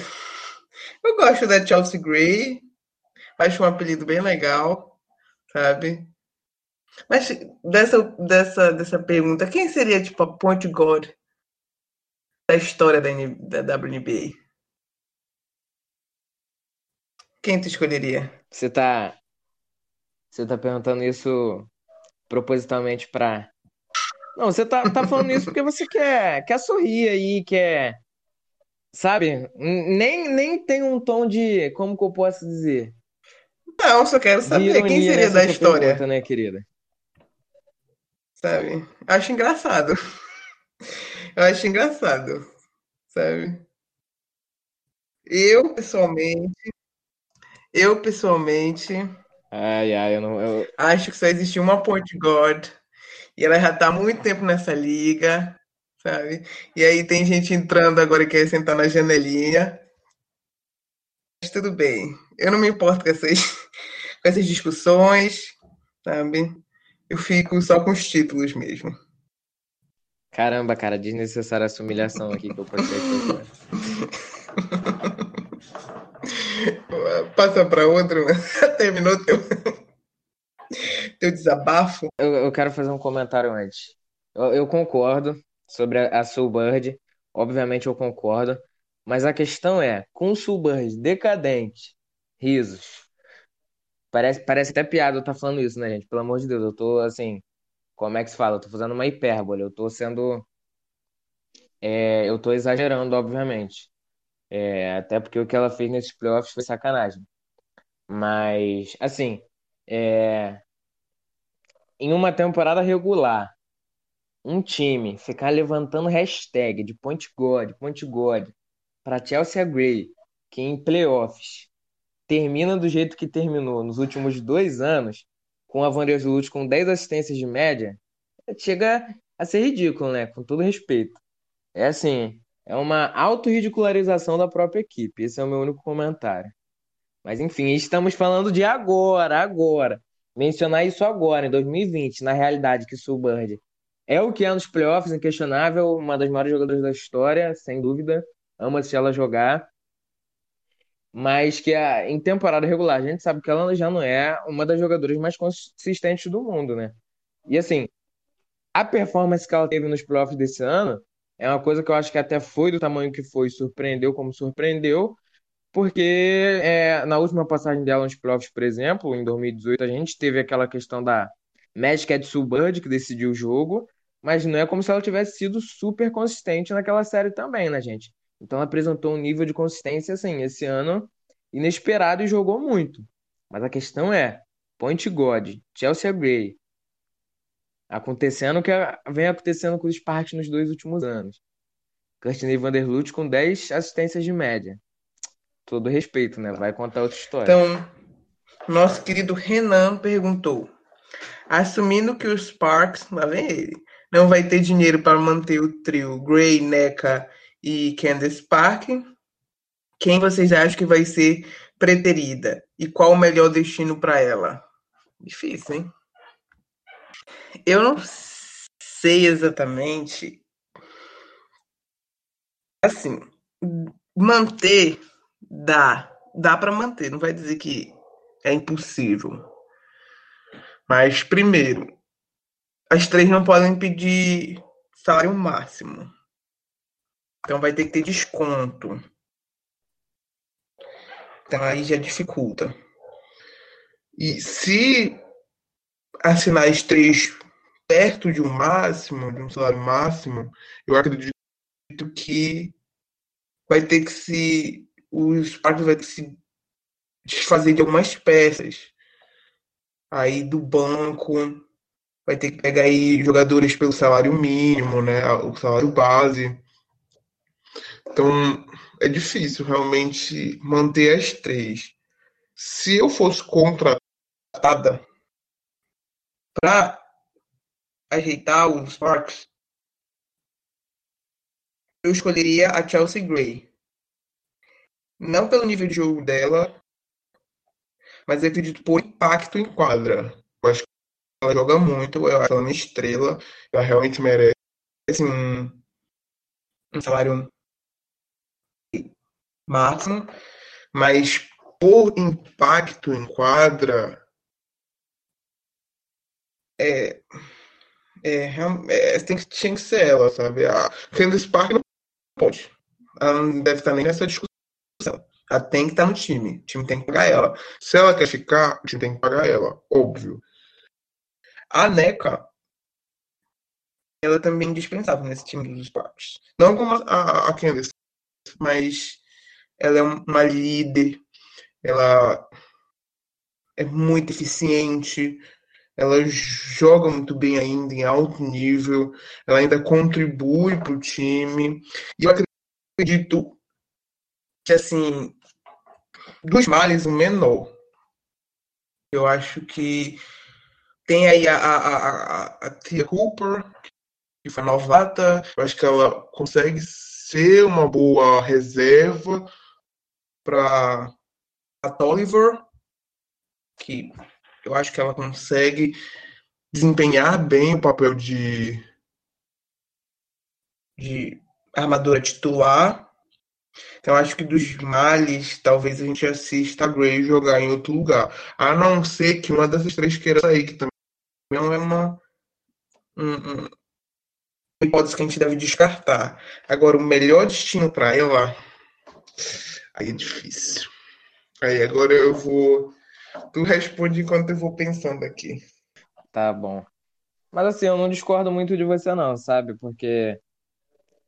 Speaker 5: Eu gosto da Chelsea Gray. Acho um apelido bem legal, sabe? Mas dessa, dessa, dessa pergunta, quem seria tipo a point guard da história da, da WNBA? Quem tu escolheria?
Speaker 4: Você tá você tá perguntando isso propositalmente para Não, você tá, tá falando isso porque você quer, quer sorrir aí, quer. Sabe? Nem, nem tem um tom de. Como que eu posso dizer?
Speaker 5: Não, só quero saber quem seria da história. Pergunta,
Speaker 4: né, querida?
Speaker 5: Sabe? Acho engraçado. Eu acho engraçado. Sabe? Eu, pessoalmente. Eu, pessoalmente
Speaker 4: Ai, ai, eu não. Eu...
Speaker 5: Acho que só existe uma point guard. E ela já tá há muito tempo nessa liga, sabe? E aí tem gente entrando agora que quer sentar na janelinha. Mas tudo bem. Eu não me importo com essas, com essas discussões, sabe? Eu fico só com os títulos mesmo.
Speaker 4: Caramba, cara, desnecessária essa humilhação aqui que eu passei aqui.
Speaker 5: Passa para outro, terminou teu, teu desabafo.
Speaker 4: Eu, eu quero fazer um comentário antes. Eu, eu concordo sobre a, a Soulbird, obviamente eu concordo, mas a questão é, com o Soulbird decadente, risos, parece, parece até piada eu estar tá falando isso, né, gente? Pelo amor de Deus, eu tô assim, como é que se fala? Eu tô fazendo uma hipérbole, eu tô sendo. É, eu tô exagerando, obviamente. É, até porque o que ela fez nesses playoffs foi sacanagem. Mas, assim, é, em uma temporada regular, um time ficar levantando hashtag de point god, point god, para Chelsea Gray, que em playoffs termina do jeito que terminou nos últimos dois anos, com a Vanderbilt com 10 assistências de média, chega a ser ridículo, né? Com todo respeito. É assim, é uma autorridicularização da própria equipe. Esse é o meu único comentário. Mas enfim, estamos falando de agora, agora. Mencionar isso agora, em 2020, na realidade que o Bird é o que é nos playoffs, inquestionável, uma das maiores jogadoras da história, sem dúvida. Ama-se ela jogar mas que a, em temporada regular a gente sabe que ela já não é uma das jogadoras mais consistentes do mundo, né? E assim, a performance que ela teve nos playoffs desse ano é uma coisa que eu acho que até foi do tamanho que foi, surpreendeu como surpreendeu, porque é, na última passagem dela nos playoffs, por exemplo, em 2018, a gente teve aquela questão da Magic at Bird, que decidiu o jogo, mas não é como se ela tivesse sido super consistente naquela série também, né, gente? Então apresentou um nível de consistência assim, esse ano inesperado e jogou muito. Mas a questão é, Point God, Chelsea Gray, acontecendo o que vem acontecendo com os Sparks nos dois últimos anos. Courtney Vanderlut com 10 assistências de média. Todo respeito, né? Vai contar outra história.
Speaker 5: Então, nosso querido Renan perguntou: assumindo que os Sparks, lá vem ele, não vai ter dinheiro para manter o trio Gray, Neca e Candace Park. Quem vocês acham que vai ser preterida? E qual o melhor destino para ela? Difícil, hein? Eu não sei exatamente. Assim, manter dá, dá para manter, não vai dizer que é impossível. Mas primeiro, as três não podem pedir salário máximo. Então vai ter que ter desconto. Então aí já dificulta. E se assinar as três perto de um máximo, de um salário máximo, eu acredito que vai ter que se. Os parques vai ter que se desfazer de algumas peças. Aí do banco vai ter que pegar aí jogadores pelo salário mínimo, né? O salário base. Então, é difícil realmente manter as três. Se eu fosse contratada para ajeitar os Sparks, eu escolheria a Chelsea Gray. Não pelo nível de jogo dela, mas eu acredito por impacto em quadra. Eu acho que ela joga muito, eu acho ela uma estrela, ela realmente merece um, um salário máximo, mas por impacto em quadra, é, é, é, tem que, tinha que ser ela, sabe? A Candice Park não pode. Ela não deve estar nem nessa discussão. Ela tem que estar no time. O time tem que pagar ela. Se ela quer ficar, o time tem que pagar ela, óbvio. A NECA, ela também é indispensável nesse time dos Sparks. Não como a, a Candice, mas ela é uma líder, ela é muito eficiente, ela joga muito bem ainda em alto nível, ela ainda contribui para o time. E eu acredito que, assim, dos males, o menor. Eu acho que tem aí a, a, a, a Tia Cooper, que foi novata. Eu acho que ela consegue ser uma boa reserva para a Tolliver, que eu acho que ela consegue desempenhar bem o papel de, de armadura titular. Então acho que dos males, talvez a gente assista a Grey jogar em outro lugar. A não ser que uma dessas três queira sair, que também é uma, um, hipótese que a gente deve descartar. Agora, o melhor destino para ela, aí é difícil. Aí agora eu vou. Tu responde enquanto eu vou pensando aqui.
Speaker 4: Tá bom. Mas assim, eu não discordo muito de você, não, sabe? Porque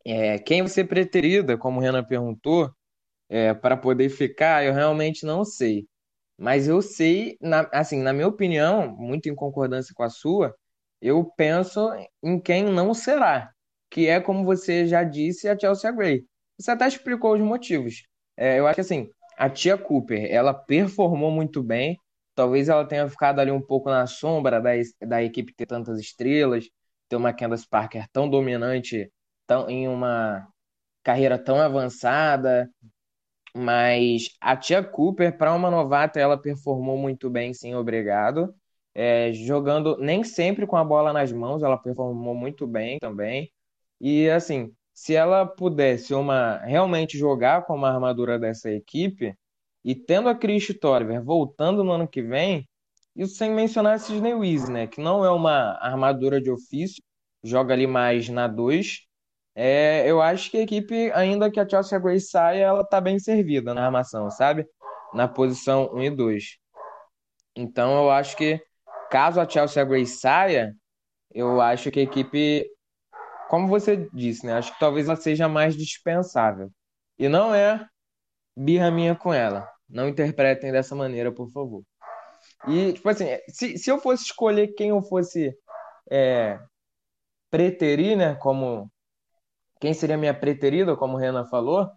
Speaker 4: é, quem você preterida, como o Renan perguntou, é, para poder ficar, eu realmente não sei. Mas eu sei, na, assim, na minha opinião, muito em concordância com a sua, eu penso em quem não será, que é, como você já disse, a Chelsea Gray. Você até explicou os motivos. É, eu acho que, assim, a tia Cooper, ela performou muito bem, talvez ela tenha ficado ali um pouco na sombra da, da equipe ter tantas estrelas, ter uma Candace Parker tão dominante tão, em uma carreira tão avançada, mas a tia Cooper, para uma novata, ela performou muito bem, sim, obrigado. É, jogando nem sempre com a bola nas mãos, ela performou muito bem também. E assim, se ela pudesse uma realmente jogar com uma armadura dessa equipe e tendo a Chris Torver voltando no ano que vem, isso sem mencionar a Sidney Wiese, né, que não é uma armadura de ofício, joga ali mais na 2. É, eu acho que a equipe, ainda que a Chelsea Gray saia, ela tá bem servida na armação, sabe? Na posição 1 e 2. Então eu acho que caso a Chelsea Gray saia, eu acho que a equipe, como você disse, né? Acho que talvez ela seja mais dispensável. E não é birra minha com ela. Não interpretem dessa maneira, por favor. E, tipo assim, se, se eu fosse escolher quem eu fosse é, preterir, né? Como. Quem seria minha preterida, como o Renan falou,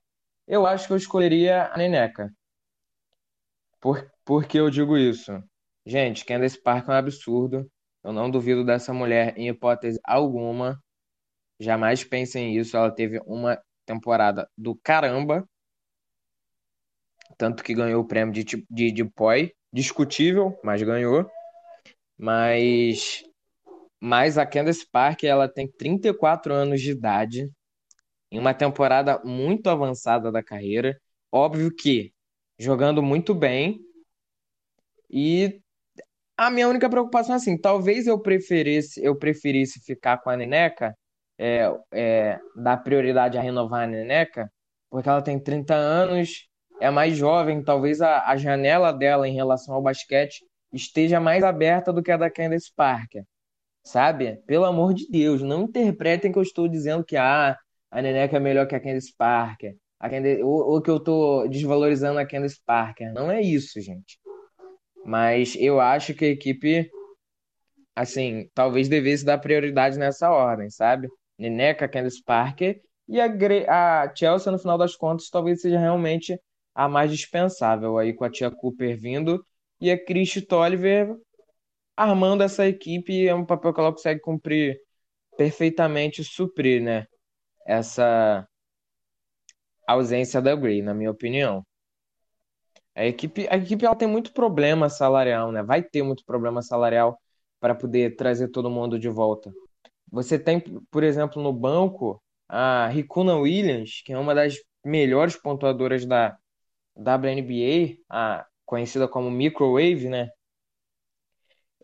Speaker 4: eu acho que eu escolheria a Neneca. Por, por que eu digo isso? Gente, Candace Parker é um absurdo. Eu não duvido dessa mulher em hipótese alguma. Jamais pensem isso. Ela teve uma temporada do caramba. Tanto que ganhou o prêmio de, de, de POI. Discutível, mas ganhou. Mas, mas a Candace Parker, ela tem 34 anos de idade. Em uma temporada muito avançada da carreira. Óbvio que jogando muito bem. E a minha única preocupação é assim, talvez eu preferisse, eu preferisse ficar com a Neneca, é, é, dar prioridade a renovar a Neneca, porque ela tem 30 anos, é mais jovem, talvez a, a janela dela em relação ao basquete esteja mais aberta do que a da Candace Parker, sabe? Pelo amor de Deus, não interpretem que eu estou dizendo que ah, a Neneca é melhor que a Candace Parker, a Candace, ou, ou que eu estou desvalorizando a Candace Parker. Não é isso, gente. Mas eu acho que a equipe, assim, talvez devesse dar prioridade nessa ordem, sabe? Neneca, Candice Parker e a, a Chelsea, no final das contas, talvez seja realmente a mais dispensável aí com a tia Cooper vindo e a Chris Tolliver armando essa equipe é um papel que ela consegue cumprir perfeitamente suprir, né? Essa ausência da Gray, na minha opinião. A equipe, a equipe ela tem muito problema salarial, né? Vai ter muito problema salarial para poder trazer todo mundo de volta. Você tem, por exemplo, no banco a Ricuna Williams, que é uma das melhores pontuadoras da WNBA, a, conhecida como Microwave, né?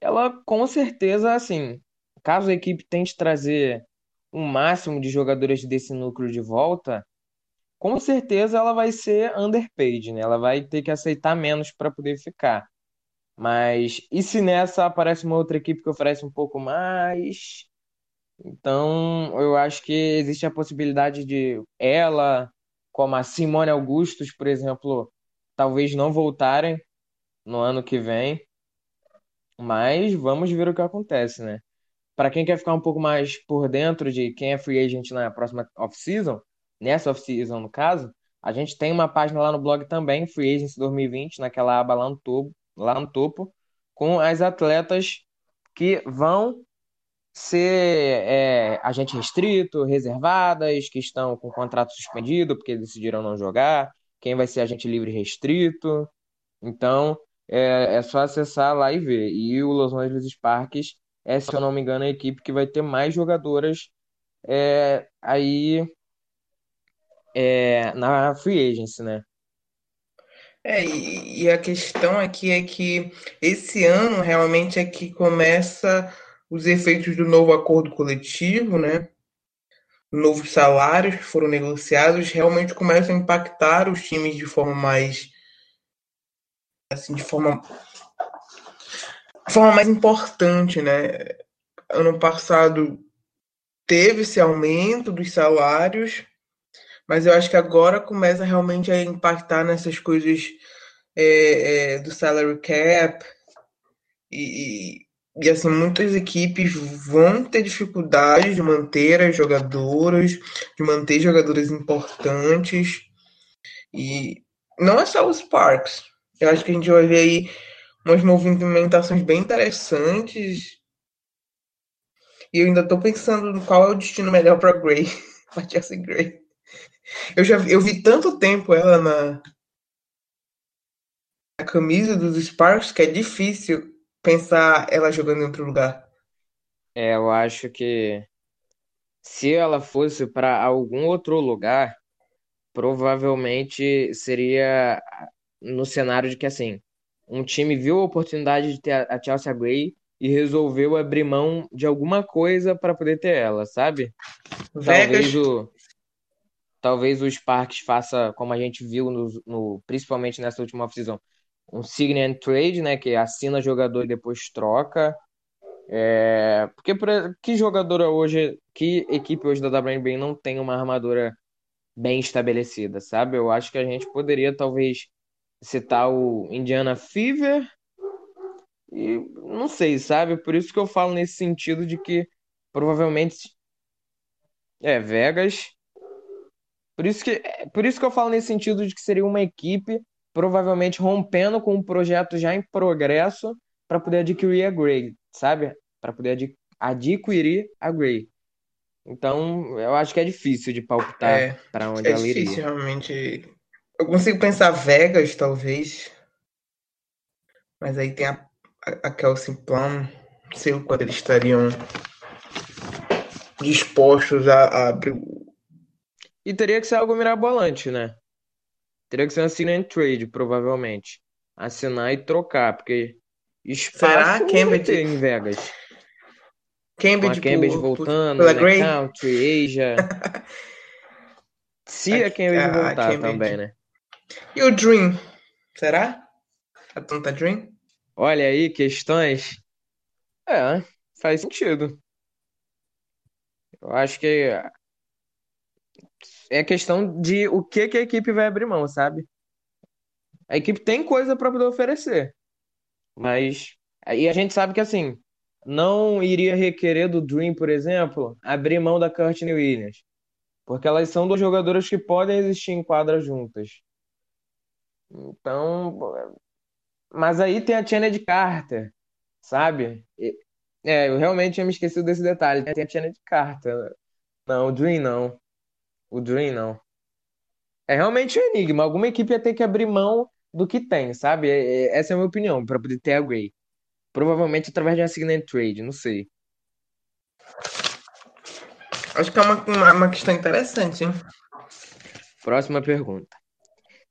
Speaker 4: Ela com certeza, assim, caso a equipe tente trazer o máximo de jogadores desse núcleo de volta, com certeza ela vai ser underpaid, né? Ela vai ter que aceitar menos para poder ficar. Mas e se nessa aparece uma outra equipe que oferece um pouco mais? Então, eu acho que existe a possibilidade de ela, como a Simone Augustus, por exemplo, talvez não voltarem no ano que vem. Mas vamos ver o que acontece, né? Para quem quer ficar um pouco mais por dentro de quem é free agent na próxima off-season, nessa off-season, no caso, a gente tem uma página lá no blog também, Free Agency 2020, naquela aba lá no topo, lá no topo com as atletas que vão ser é, agente restrito, reservadas, que estão com contrato suspendido porque decidiram não jogar, quem vai ser agente livre restrito. Então, é, é só acessar lá e ver. E o Los Angeles Sparks é, se eu não me engano, a equipe que vai ter mais jogadoras é, aí é, na free agency, né?
Speaker 5: É, e, e a questão aqui é que esse ano realmente é que começa os efeitos do novo acordo coletivo, né? Novos salários que foram negociados realmente começam a impactar os times de forma mais assim, de forma de forma mais importante, né? Ano passado teve esse aumento dos salários, mas eu acho que agora começa realmente a impactar nessas coisas é, é, do salary cap e, e assim muitas equipes vão ter dificuldade de manter as jogadoras, de manter jogadores importantes e não é só os Sparks. Eu acho que a gente vai ver aí umas movimentações bem interessantes e eu ainda estou pensando qual é o destino melhor para Gray, para Chelsea Gray. Eu já eu vi tanto tempo ela na, na camisa dos Sparks que é difícil pensar ela jogando em outro lugar.
Speaker 4: É, eu acho que se ela fosse para algum outro lugar, provavelmente seria no cenário de que assim, um time viu a oportunidade de ter a Chelsea Gray e resolveu abrir mão de alguma coisa para poder ter ela, sabe? Talvez o talvez o Sparks faça, como a gente viu no, no principalmente nessa última off-season, um sign and trade, né, que assina jogador e depois troca. É, porque que jogadora hoje, que equipe hoje da WNBA não tem uma armadura bem estabelecida, sabe? Eu acho que a gente poderia talvez citar o Indiana Fever, e não sei, sabe? Por isso que eu falo nesse sentido de que provavelmente é Vegas. Por isso que por isso que eu falo nesse sentido de que seria uma equipe provavelmente rompendo com um projeto já em progresso para poder adquirir a Gray, sabe? Para poder ad adquirir a Gray. Então, eu acho que é difícil de palpitar é, para onde
Speaker 5: é
Speaker 4: ela
Speaker 5: iria. É difícil, realmente. Eu consigo pensar Vegas, talvez. Mas aí tem a a Kelsey Plum, não sei o quanto eles estariam dispostos a, abrir.
Speaker 4: E teria que ser algo mirabolante, né? Teria que ser um sign and trade, provavelmente. Assinar e trocar, porque espaço Será? Cambridge... em Vegas.
Speaker 5: Cambridge,
Speaker 4: Com a Cambridge por, voltando, por, né? Country, Asia. Se a, Cambridge a, voltar a Cambridge. também, né?
Speaker 5: E o Dream? Será? A Tanta Dream?
Speaker 4: Olha aí, questões. É, faz sentido. Eu acho que é questão de o que, que a equipe vai abrir mão, sabe? A equipe tem coisa para poder oferecer, mas aí a gente sabe que assim não iria requerer do Dream, por exemplo, abrir mão da Courtney Williams, porque elas são duas jogadoras que podem existir em quadra juntas. Então, mas aí tem a de Carter, sabe? É, eu realmente tinha me esquecido desse detalhe. Tem a de Carter. Não, o Dream não. O Dream não. É realmente um enigma. Alguma equipe ia ter que abrir mão do que tem, sabe? É, é, essa é a minha opinião, para poder ter a Gray. Provavelmente através de uma sign trade, não sei.
Speaker 5: Acho que é uma, uma, uma questão interessante, hein?
Speaker 4: Próxima pergunta.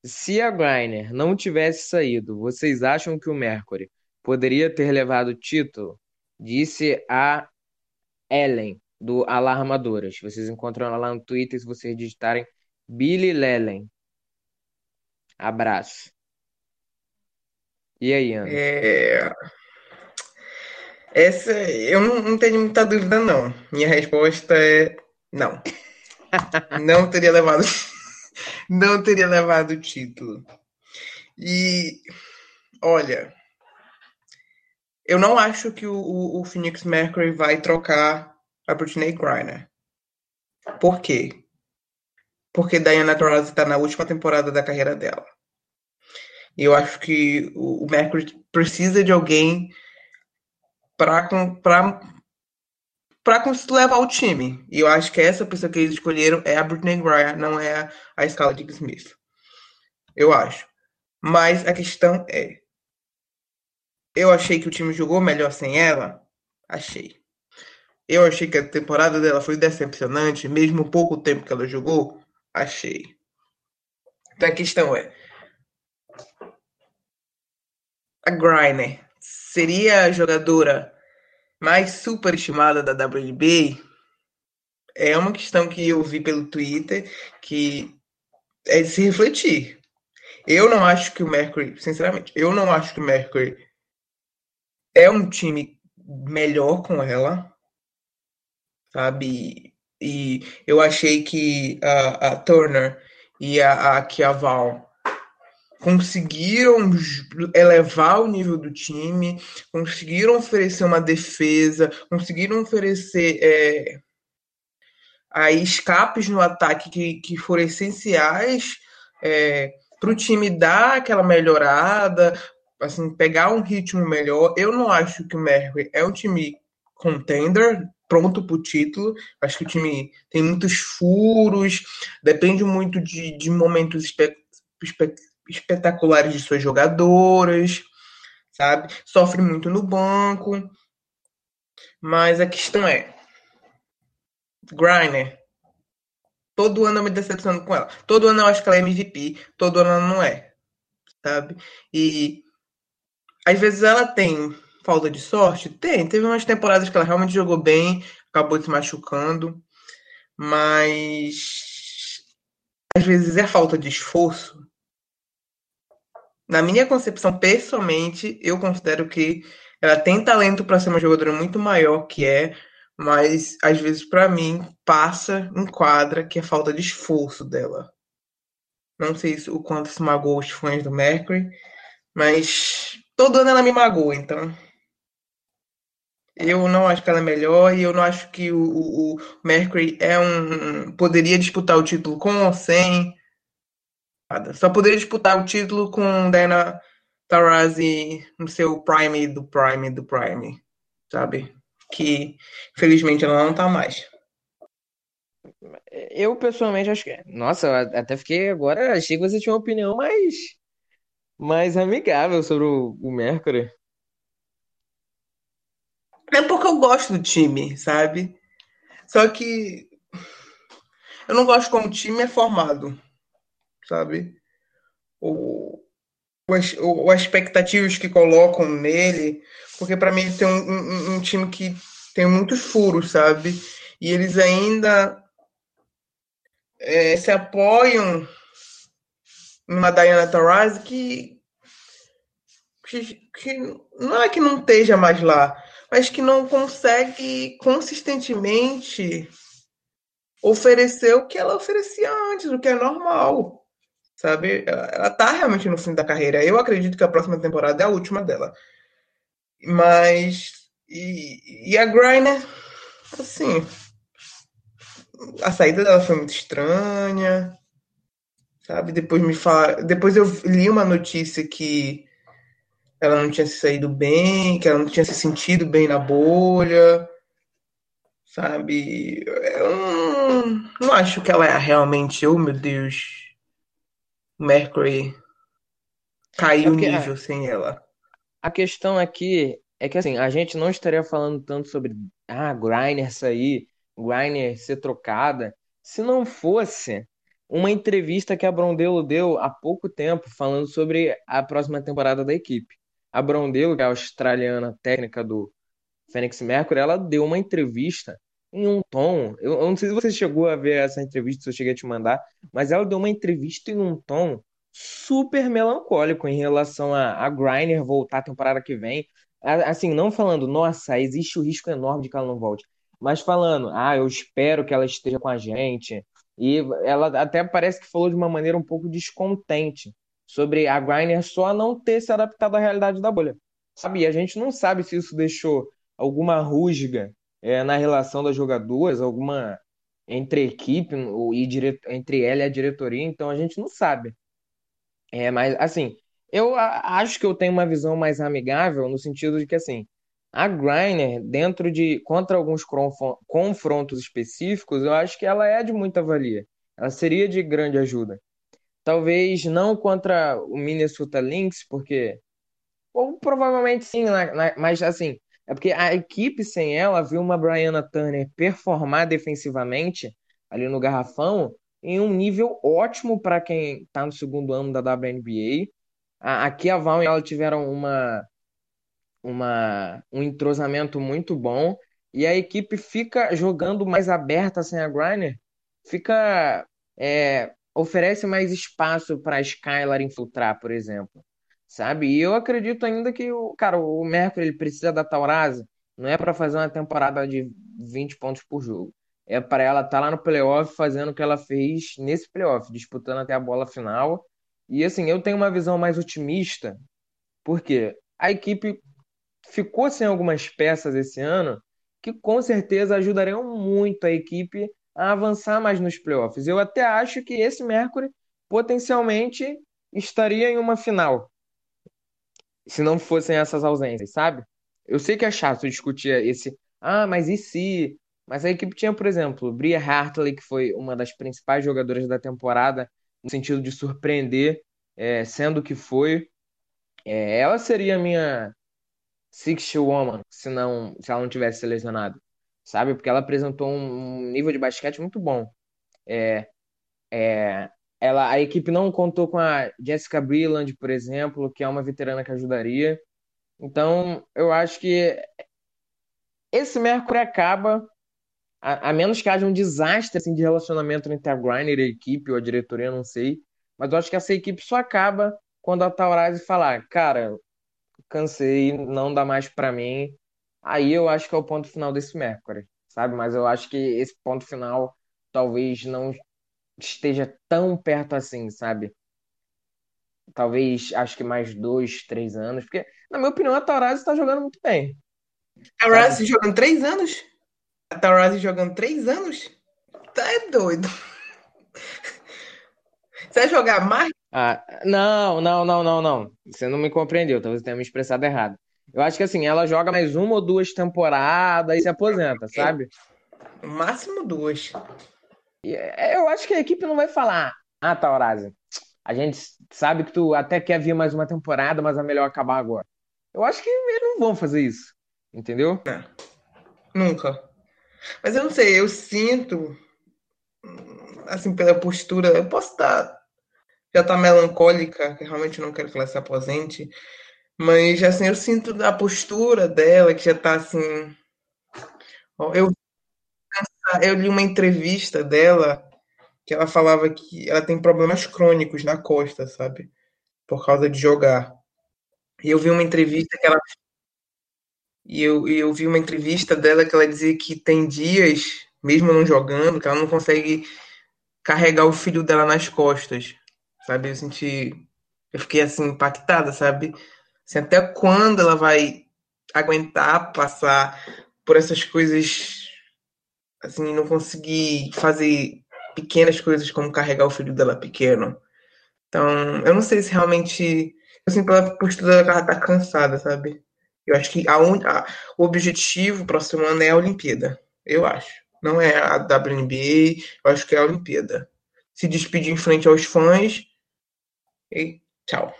Speaker 4: Se a Griner não tivesse saído, vocês acham que o Mercury poderia ter levado o título? Disse a Ellen, do Alarmadoras. Vocês encontram ela lá no Twitter se vocês digitarem Billy Lellen. Abraço. E aí, Ana?
Speaker 5: É... Essa eu não, não tenho muita dúvida, não. Minha resposta é não. não teria levado não teria levado o título. E olha, eu não acho que o, o, o Phoenix Mercury vai trocar a Britney Griner. Por quê? Porque Diana Taurasi está na última temporada da carreira dela. E eu acho que o Mercury precisa de alguém para para levar o time. E eu acho que essa pessoa que eles escolheram é a Britney Graham, não é a, a Scarlett Smith. Eu acho. Mas a questão é, eu achei que o time jogou melhor sem ela? Achei. Eu achei que a temporada dela foi decepcionante, mesmo o pouco tempo que ela jogou? Achei. Então a questão é: a Griner seria a jogadora mais superestimada da WNBA? É uma questão que eu vi pelo Twitter que é de se refletir. Eu não acho que o Mercury, sinceramente, eu não acho que o Mercury é um time melhor com ela, sabe? E eu achei que a, a Turner e a, a conseguiram elevar o nível do time, conseguiram oferecer uma defesa, conseguiram oferecer é, aí escapes no ataque que, que foram essenciais é, para o time dar aquela melhorada, assim, pegar um ritmo melhor. Eu não acho que o Mercury é um time contender, pronto para o título. Acho que o time tem muitos furos, depende muito de, de momentos espe espe espetaculares de suas jogadoras, sabe? Sofre muito no banco. Mas a questão é, Griner, todo ano eu me decepciono com ela. Todo ano eu acho que ela é MVP, todo ano ela não é, sabe? E às vezes ela tem falta de sorte? Tem. Teve umas temporadas que ela realmente jogou bem, acabou se machucando, mas às vezes é falta de esforço. Na minha concepção, pessoalmente, eu considero que ela tem talento para ser uma jogadora muito maior que é, mas às vezes para mim passa, enquadra que é falta de esforço dela. Não sei o quanto isso magoou os fãs do Mercury, mas todo ano ela me magoa, então eu não acho que ela é melhor e eu não acho que o, o, Mercury é um. Poderia disputar o título com ou sem. Só poderia disputar o título com Diana Taurasi no seu prime do prime do prime, sabe? Que infelizmente ela não tá mais.
Speaker 4: Eu pessoalmente acho que. Nossa, até fiquei agora. Achei que você tinha uma opinião mais. mais amigável sobre o, o Mercury.
Speaker 5: É porque eu gosto do time, sabe? Só que eu não gosto como o time é formado, sabe? O, o, o, as expectativas que colocam nele, porque para mim ele tem um, um, um, time que tem muitos furos, sabe? E eles ainda é, se apoiam numa Diana Taurasi que, que, que não é que não esteja mais lá, mas que não consegue consistentemente oferecer o que ela oferecia antes, o que é normal. Sabe? Ela tá realmente no fim da carreira. Eu acredito que a próxima temporada é a última dela. Mas. E, e a Griner, assim. A saída dela foi muito estranha. Sabe? Depois me fala, depois eu li uma notícia que ela não tinha se saído bem, que ela não tinha se sentido bem na bolha, sabe? Eu não, não acho que ela é realmente, oh meu Deus, Mercury caiu o é nível a, sem ela.
Speaker 4: A questão aqui é que assim, a gente não estaria falando tanto sobre ah, Griner sair, Griner ser trocada, se não fosse uma entrevista que a Brondelo deu há pouco tempo falando sobre a próxima temporada da equipe a Brondelo, que é a australiana técnica do Fênix Mercury, ela deu uma entrevista em um tom. Eu, eu, não sei se você chegou a ver essa entrevista, se eu cheguei a te mandar, mas ela deu uma entrevista em um tom super melancólico em relação a, a Griner voltar a temporada que vem. Assim, não falando, nossa, existe o risco enorme de que ela não volte, mas falando, ah, eu espero que ela esteja com a gente. E ela até parece que falou de uma maneira um pouco descontente sobre a Griner só não ter se adaptado à realidade da bolha. Sabe? A gente não sabe se isso deixou alguma rusga é, na relação das jogadoras, alguma entre equipe e dire... entre ela e a diretoria, então a gente não sabe. É, mas assim, eu acho que eu tenho uma visão mais amigável no sentido de que assim, a Griner, dentro de contra alguns confrontos específicos, eu acho que ela é de muita valia. Ela seria de grande ajuda. Talvez não contra o Minnesota Lynx, porque ou provavelmente sim, mas assim, é porque a equipe sem ela viu uma Brianna Turner performar defensivamente ali no garrafão em um nível ótimo para quem está no segundo ano da WNBA. Aqui a Val e ela tiveram uma, uma, um entrosamento muito bom e a equipe fica jogando mais aberta sem a Griner, fica é, oferece mais espaço para a Skylar infiltrar, por exemplo sabe? E eu acredito ainda que o cara, o Mercury ele precisa da Taurasi, não é para fazer uma temporada de 20 pontos por jogo. É para ela estar tá lá no playoff fazendo o que ela fez nesse playoff, disputando até a bola final. E assim, eu tenho uma visão mais otimista, porque a equipe ficou sem algumas peças esse ano que com certeza ajudariam muito a equipe a avançar mais nos playoffs. Eu até acho que esse Mercury potencialmente estaria em uma final, se não fossem essas ausências, sabe? Eu sei que é chato discutir esse, ah, mas e se? Mas a equipe tinha, por exemplo, Bria Hartley, que foi uma das principais jogadoras da temporada, no sentido de surpreender, é, sendo que foi. É, ela seria a minha Six Woman, se, não, se ela não tivesse selecionado, sabe? Porque ela apresentou um, nível de basquete muito bom. É, é, ela, a equipe não contou com a Jessica Breland, por exemplo, que é uma veterana que ajudaria. Então, eu acho que esse Mercury acaba, a, a menos que haja um desastre assim, de relacionamento entre a Griner e a equipe, ou a diretoria, não sei. Mas eu acho que essa equipe só acaba quando a Taurasi falar, cara, cansei, não dá mais para mim. Aí eu acho que é o ponto final desse Mercury, sabe? Mas eu acho que esse ponto final talvez não esteja tão perto assim, sabe? Talvez, acho que mais dois, três anos. Porque, na minha opinião, a Taurasi está jogando muito bem.
Speaker 5: A Taurasi jogando três anos? A Taurasi jogando três anos? Tá é doido. Você vai jogar mais?
Speaker 4: Ah, não, não, não, não, não. Você não me compreendeu, talvez tenha me expressado errado. Eu acho que assim, ela joga mais uma ou duas temporadas e se aposenta, sabe?
Speaker 5: No máximo duas.
Speaker 4: É, eu acho que a equipe não vai falar, ah, Taurasi, a gente sabe que tu até quer vir mais uma temporada, mas é melhor acabar agora. Eu acho que eles não vão fazer isso, entendeu?
Speaker 5: É. Nunca. Mas eu não sei, eu sinto, assim, pela postura, eu posso estar, já tá melancólica, que realmente não quero que ela se aposente, mas, assim, eu sinto a postura dela, que já tá, assim, eu eu li uma entrevista dela que ela falava que ela tem problemas crônicos na costa, sabe? Por causa de jogar. E eu vi uma entrevista que ela. E eu, eu vi uma entrevista dela que ela dizia que tem dias, mesmo não jogando, que ela não consegue carregar o filho dela nas costas, sabe? Eu senti. Eu fiquei assim, impactada, sabe? Assim, até quando ela vai aguentar passar por essas coisas assim, não conseguir fazer pequenas coisas como carregar o filho dela pequeno. Então, eu não sei se realmente. Assim, pela postura ela tá cansada, sabe? Eu acho que a, un... a... o objetivo próximo ano é a Olimpíada. Eu acho. Não é a WNBA, eu acho que é a Olimpíada. Se despedir em frente aos fãs e tchau.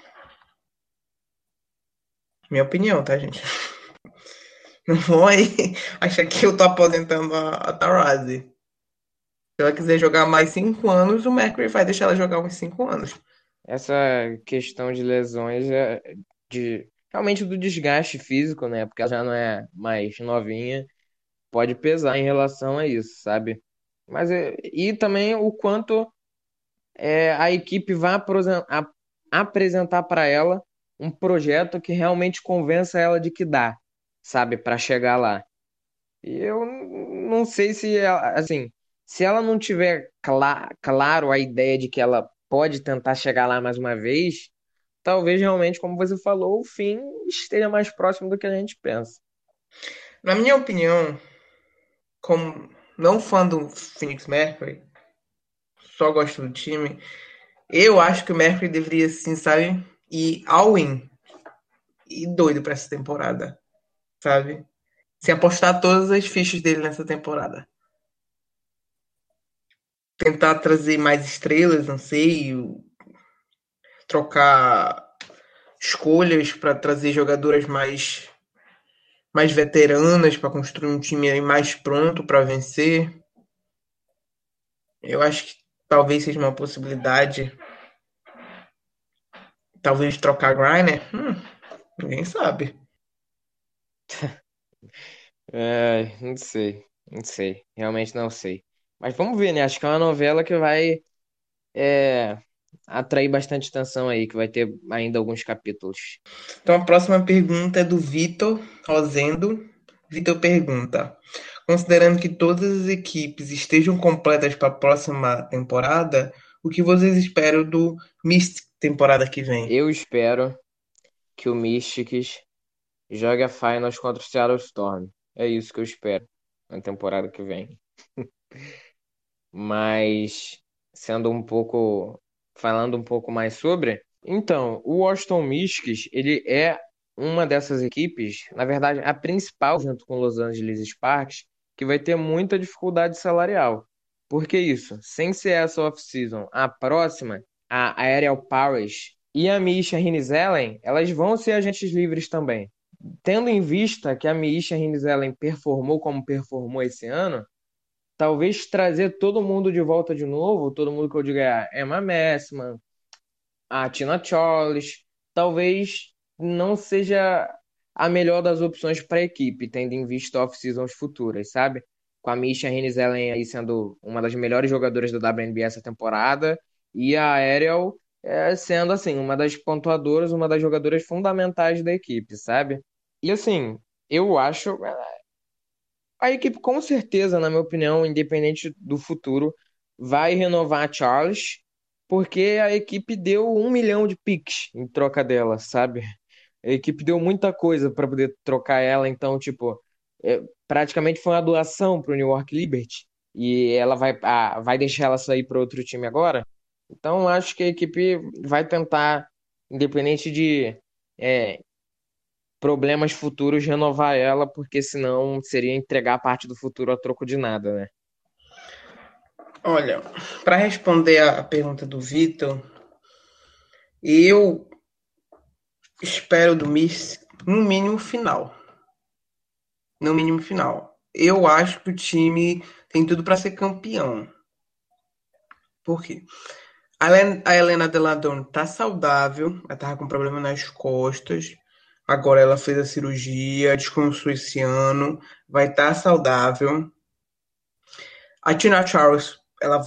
Speaker 5: Minha opinião, tá, gente? Não foi? Acha que eu tô aposentando a, a Taurasi. Se ela quiser jogar mais cinco anos, o Mercury vai deixar ela jogar uns cinco anos.
Speaker 4: Essa questão de lesões é de realmente do desgaste físico, né? Porque ela já não é mais novinha, pode pesar em relação a isso, sabe? Mas é, e também o quanto é, a equipe vai apresentar para ela um projeto que realmente convença ela de que dá sabe, para chegar lá. E eu não sei se, assim, se ela não tiver cl claro a ideia de que ela pode tentar chegar lá mais uma vez, talvez realmente, como você falou, o fim esteja mais próximo do que a gente pensa.
Speaker 5: Na minha opinião, como não fã do Phoenix Mercury, só gosto do time, eu acho que o Mercury deveria, sim, sabe, e all-in. E doido para essa temporada, sabe? Se apostar todas as fichas dele nessa temporada. Tentar trazer mais estrelas, não sei. Trocar escolhas para trazer jogadoras mais mais veteranas para construir um time mais pronto para vencer. Eu acho que talvez seja uma possibilidade. Talvez trocar Griner. Hum, ninguém sabe.
Speaker 4: É, não sei, não sei, realmente não sei. Mas vamos ver, né? Acho que é uma novela que vai é, atrair bastante atenção aí, que vai ter ainda alguns capítulos.
Speaker 5: Então a próxima pergunta é do Vitor Rosendo. Vitor pergunta: Considerando que todas as equipes estejam completas para a próxima temporada, o que vocês esperam do Mystic temporada que vem?
Speaker 4: Eu espero que o Mystics jogue a Finals contra o Seattle Storm. É isso que eu espero na temporada que vem. Mas sendo um pouco falando um pouco mais sobre, então, o Washington Mystics, ele é uma dessas equipes, na verdade, a principal junto com Los Angeles Sparks, que vai ter muita dificuldade salarial. Por que isso? Sem ser essa off-season, a próxima, a Aerial Powers e a Misha Rinizellen, elas vão ser agentes livres também. Tendo em vista que a Misha Rinizellen performou como performou esse ano, talvez trazer todo mundo de volta de novo, todo mundo que eu diga é a Emma Messman, a Tina Charles, talvez não seja a melhor das opções para a equipe, tendo em vista off-seasons futuras, sabe? Com a Misha Renizellen aí sendo uma das melhores jogadoras da WNBA essa temporada e a Ariel é, sendo, assim, uma das pontuadoras, uma das jogadoras fundamentais da equipe, sabe? E, assim, eu acho a equipe, com certeza, na minha opinião, independente do futuro, vai renovar a Charles, porque a equipe deu um milhão de picks em troca dela, sabe? A equipe deu muita coisa para poder trocar ela, então, tipo, é, praticamente foi uma doação para o New York Liberty e ela vai, ah, vai deixar ela sair para outro time agora. Então, acho que a equipe vai tentar, independente de é, problemas futuros renovar ela, porque senão seria entregar parte do futuro a troco de nada, né?
Speaker 5: Olha, para responder a pergunta do Vitor, eu espero do Miss no mínimo final. No mínimo final. Eu acho que o time tem tudo para ser campeão. Por quê? A Helena Deladon tá saudável, ela tava com problema nas costas. Agora ela fez a cirurgia, descansou esse ano, vai estar tá saudável. A Tina Charles, ela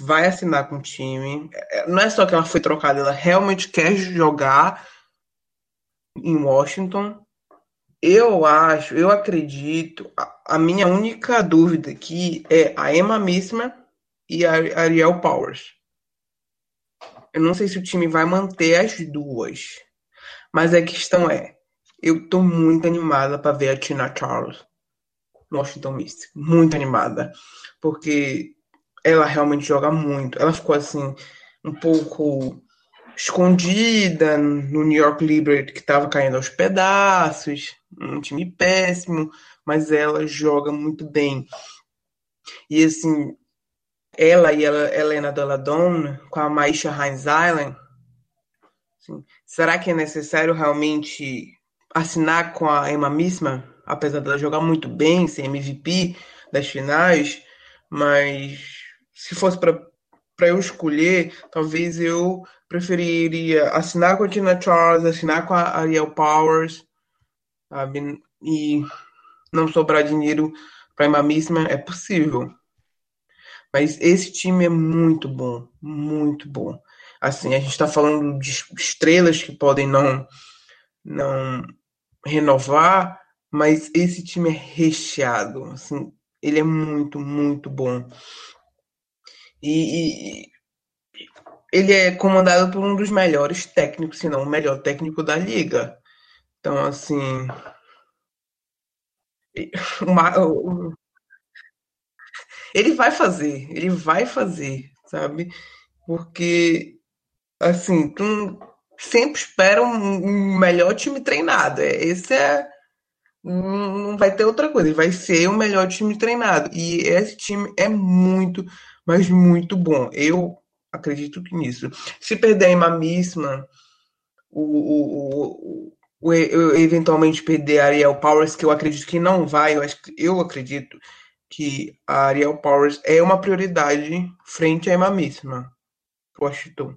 Speaker 5: vai assinar com o time. É, não é só que ela foi trocada, ela realmente quer jogar em Washington. Eu acho, eu acredito, a, a minha única dúvida aqui é a Emma Misma e a Ariel Powers. Eu não sei se o time vai manter as duas. Mas a questão é, eu tô muito animada para ver a Tina Charles no Washington Mystics. Muito animada. Porque ela realmente joga muito. Ela ficou assim, um pouco escondida no New York Liberty, que estava caindo aos pedaços. Um time péssimo. Mas ela joga muito bem. E assim, ela e a Helena Dolladon com a Maisha Hines Island Sim. Será que é necessário realmente assinar com a Emma Misma, apesar dela jogar muito bem, ser MVP das finais, mas se fosse para eu escolher, talvez eu preferiria assinar com a Tina Charles, assinar com a Ariel Powers, sabe? E não sobrar dinheiro para Emma Misma é possível. Mas esse time é muito bom, muito bom. Assim, a gente está falando de estrelas que podem não, não renovar, mas esse time é recheado. Assim, ele é muito, muito bom. E, e, ele é comandado por um dos melhores técnicos, se não o melhor técnico da liga. Então, assim. Uma, ele vai fazer, ele vai fazer, sabe? Porque assim, tu, sempre espera um, melhor time treinado. É, esse é. Não vai ter outra coisa, ele vai ser o melhor time treinado. E esse time é muito, mas muito bom. Eu acredito nisso. Se perder a Imamisma, o, o, o, o, eventualmente perder Ariel Powers, que eu acredito que não vai, eu, acho, eu acredito que a Ariel Powers é uma prioridade frente à Imamisma, Washington.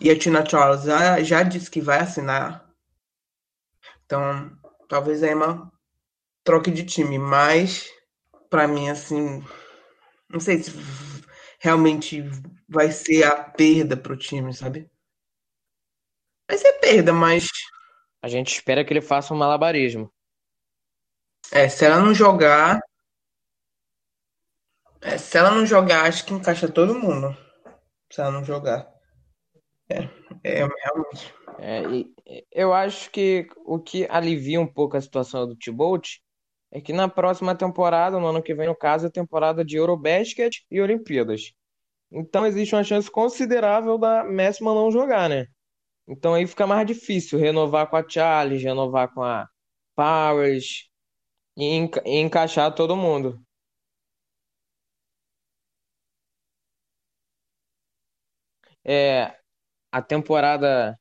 Speaker 5: E a Tina Charles já, já disse que vai assinar. Então, talvez a Emma troque de time, mas para mim assim, não sei se realmente vai ser a perda pro time, sabe? Vai ser perda, mas
Speaker 4: A gente espera que ele faça um malabarismo.
Speaker 5: é, se ela não jogar, é, se ela não jogar, acho que encaixa todo mundo. Se ela não jogar. É, é realmente.
Speaker 4: É, e eu acho que o que alivia um pouco a situação do Thibaut é que na próxima temporada, no ano que vem, no caso, é temporada de Eurobasket e Olimpíadas. Então existe uma chance considerável da Messman não jogar, né? Então aí fica mais difícil renovar com a Charles, renovar com a Powers e, enca e encaixar todo mundo. É, a temporada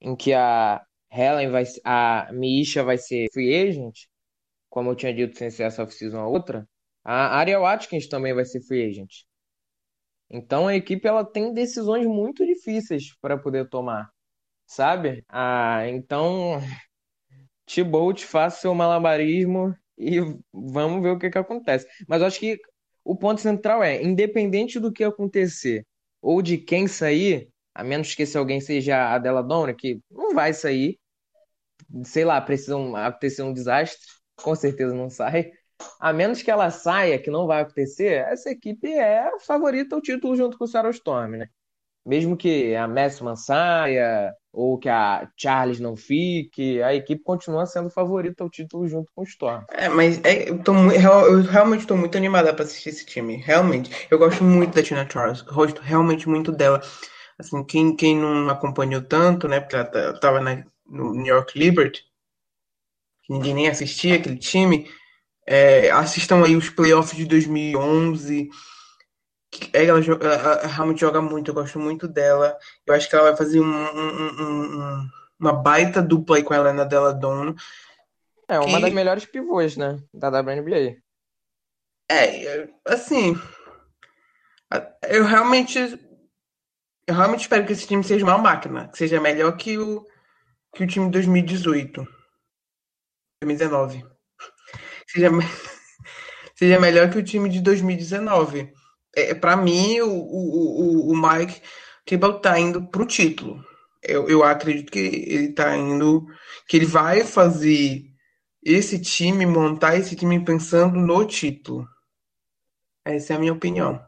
Speaker 4: em que a Helen vai, a Miisha vai ser free agent, como eu tinha dito sem ser essa off-season a outra, a Ariel Atkins também vai ser free agent. Então a equipe ela tem decisões muito difíceis para poder tomar, sabe? Ah, então Thibaut faça seu malabarismo e vamos ver o que que acontece. Mas eu acho que o ponto central é, independente do que acontecer ou de quem sair, a menos que se alguém seja a Della Donna, que não vai sair, sei lá, precisa acontecer um desastre, com certeza não sai. A menos que ela saia, que não vai acontecer, essa equipe é favorita ao título junto com o Seattle Storm, né? Mesmo que a Messman saia ou que a Charles não fique, a equipe continua sendo favorita ao título junto com o Storm.
Speaker 5: É, mas é, eu, tô, eu realmente estou muito animada para assistir esse time. Realmente. Eu gosto muito da Tina Charles. Gosto realmente muito dela. Assim, quem, quem não acompanhou tanto, né? Porque ela estava no New York Liberty, ninguém nem assistia aquele time. É, assistam aí os playoffs de 2011. Ela, ela, realmente joga muito, eu gosto muito dela. Eu acho que ela vai fazer um, um, um, uma baita dupla aí com a Helena Della Dono.
Speaker 4: É, uma que... das melhores pivôs, né? Da WNBA.
Speaker 5: É, assim. Eu realmente. Eu realmente espero que esse time seja uma máquina, que seja melhor que o, que o time de 2018. 2019 seja, seja melhor que o time de 2019. É, para mim, o, o, o Mike Tebow tá indo pro título. Eu, eu acredito que ele tá indo, que ele vai fazer esse time, montar esse time pensando no título. Essa é a minha opinião.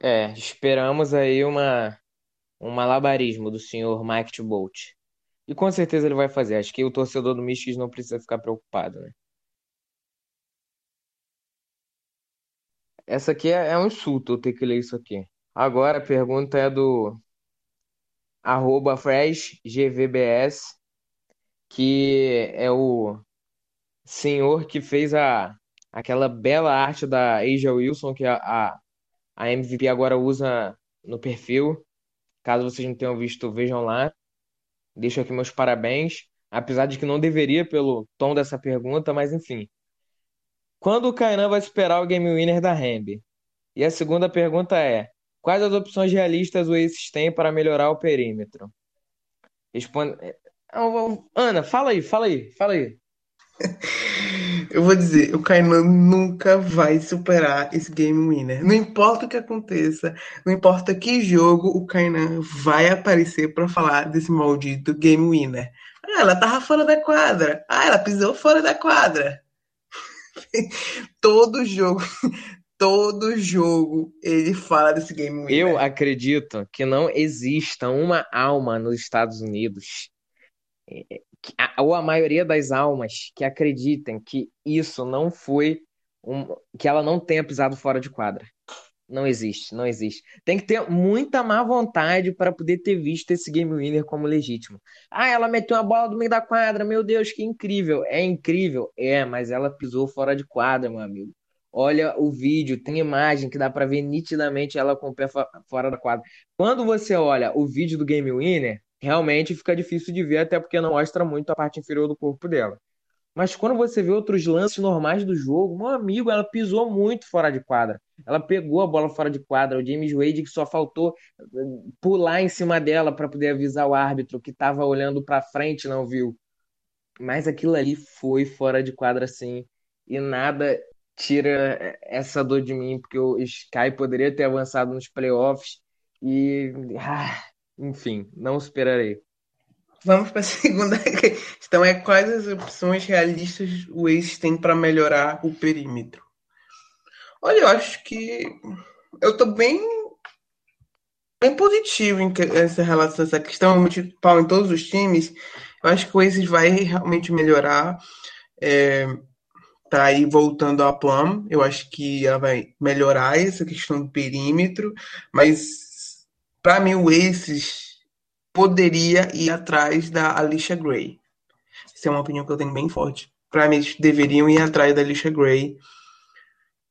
Speaker 4: É, esperamos aí uma, um malabarismo do senhor Mike Tebout. E com certeza ele vai fazer. Acho que o torcedor do Mystics não precisa ficar preocupado, né? Essa aqui é, é um insulto eu ter que ler isso aqui. Agora a pergunta é do arroba FreshGVBS, que é o senhor que fez a, aquela bela arte da Asia Wilson, que a, a, a MVP agora usa no perfil. Caso vocês não tenham visto, vejam lá. Deixo aqui meus parabéns. Apesar de que não deveria pelo tom dessa pergunta, mas enfim. Quando o Kainan vai superar o game winner da Rambi? E a segunda pergunta é: quais as opções realistas o Aces tem para melhorar o perímetro? Responde. É, Ana, fala aí, fala aí, fala aí.
Speaker 5: Eu vou dizer, o Kainan nunca vai superar esse game winner. Não importa o que aconteça, não importa que jogo, o Kainan vai aparecer para falar desse maldito game winner. Ah, ela tava fora da quadra. Ah, ela pisou fora da quadra. todo jogo, todo jogo ele fala desse game winner.
Speaker 4: Eu acredito que não exista uma alma nos Estados Unidos, ou a maioria das almas, que acreditem que isso não foi um, que ela não tenha pisado fora de quadra. Não existe, não existe. Tem que ter muita má vontade para poder ter visto esse game winner como legítimo. Ah, ela meteu uma bola do meio da quadra, meu Deus, que incrível. É incrível? É, mas ela pisou fora de quadra, meu amigo. Olha o vídeo, tem imagem que dá para ver nitidamente ela com o pé fora da quadra. Quando você olha o vídeo do game winner, realmente fica difícil de ver, até porque não mostra muito a parte inferior do corpo dela. Mas quando você vê outros lances normais do jogo, meu amigo, ela pisou muito fora de quadra. Ela pegou a bola fora de quadra. O James Wade que só faltou eh, pular em cima dela para poder avisar o árbitro que estava olhando para frente, não viu. Mas aquilo ali foi fora de quadra sim. E nada tira eh, essa dor de mim, porque o Sky poderia ter avançado nos playoffs e ah, enfim, não esperarei.
Speaker 5: Vamos para a segunda questão: é quais as opções realistas o Ace tem para melhorar o perímetro? Olha, eu acho que eu estou bem, bem positivo em essa relação essa questão, municipal em todos os times. Eu acho que o Ace vai realmente melhorar. É, aí voltando a Plum, eu acho que ela vai melhorar essa questão do perímetro, mas para mim o Aces poderia ir atrás da Alicia Gray. Essa é uma opinião que eu tenho bem forte. Para mim, eles deveriam ir atrás da Alicia Gray,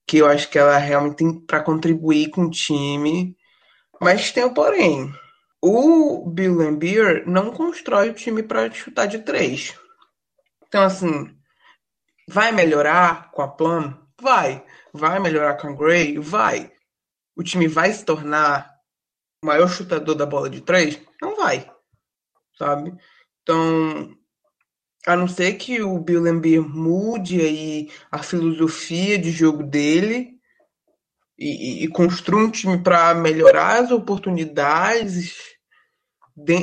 Speaker 5: que eu acho que ela realmente tem para contribuir com o time. Mas tem um porém. O Bill Lambier não constrói o time para chutar de três. Então, assim, vai melhorar com a Plum? Vai. Vai melhorar com a Gray? Vai. O time vai se tornar o maior chutador da bola de três? não vai, sabe? Então, a não ser que o Bill Lambier mude aí a filosofia de jogo dele e, e, e construa um time para melhorar as oportunidades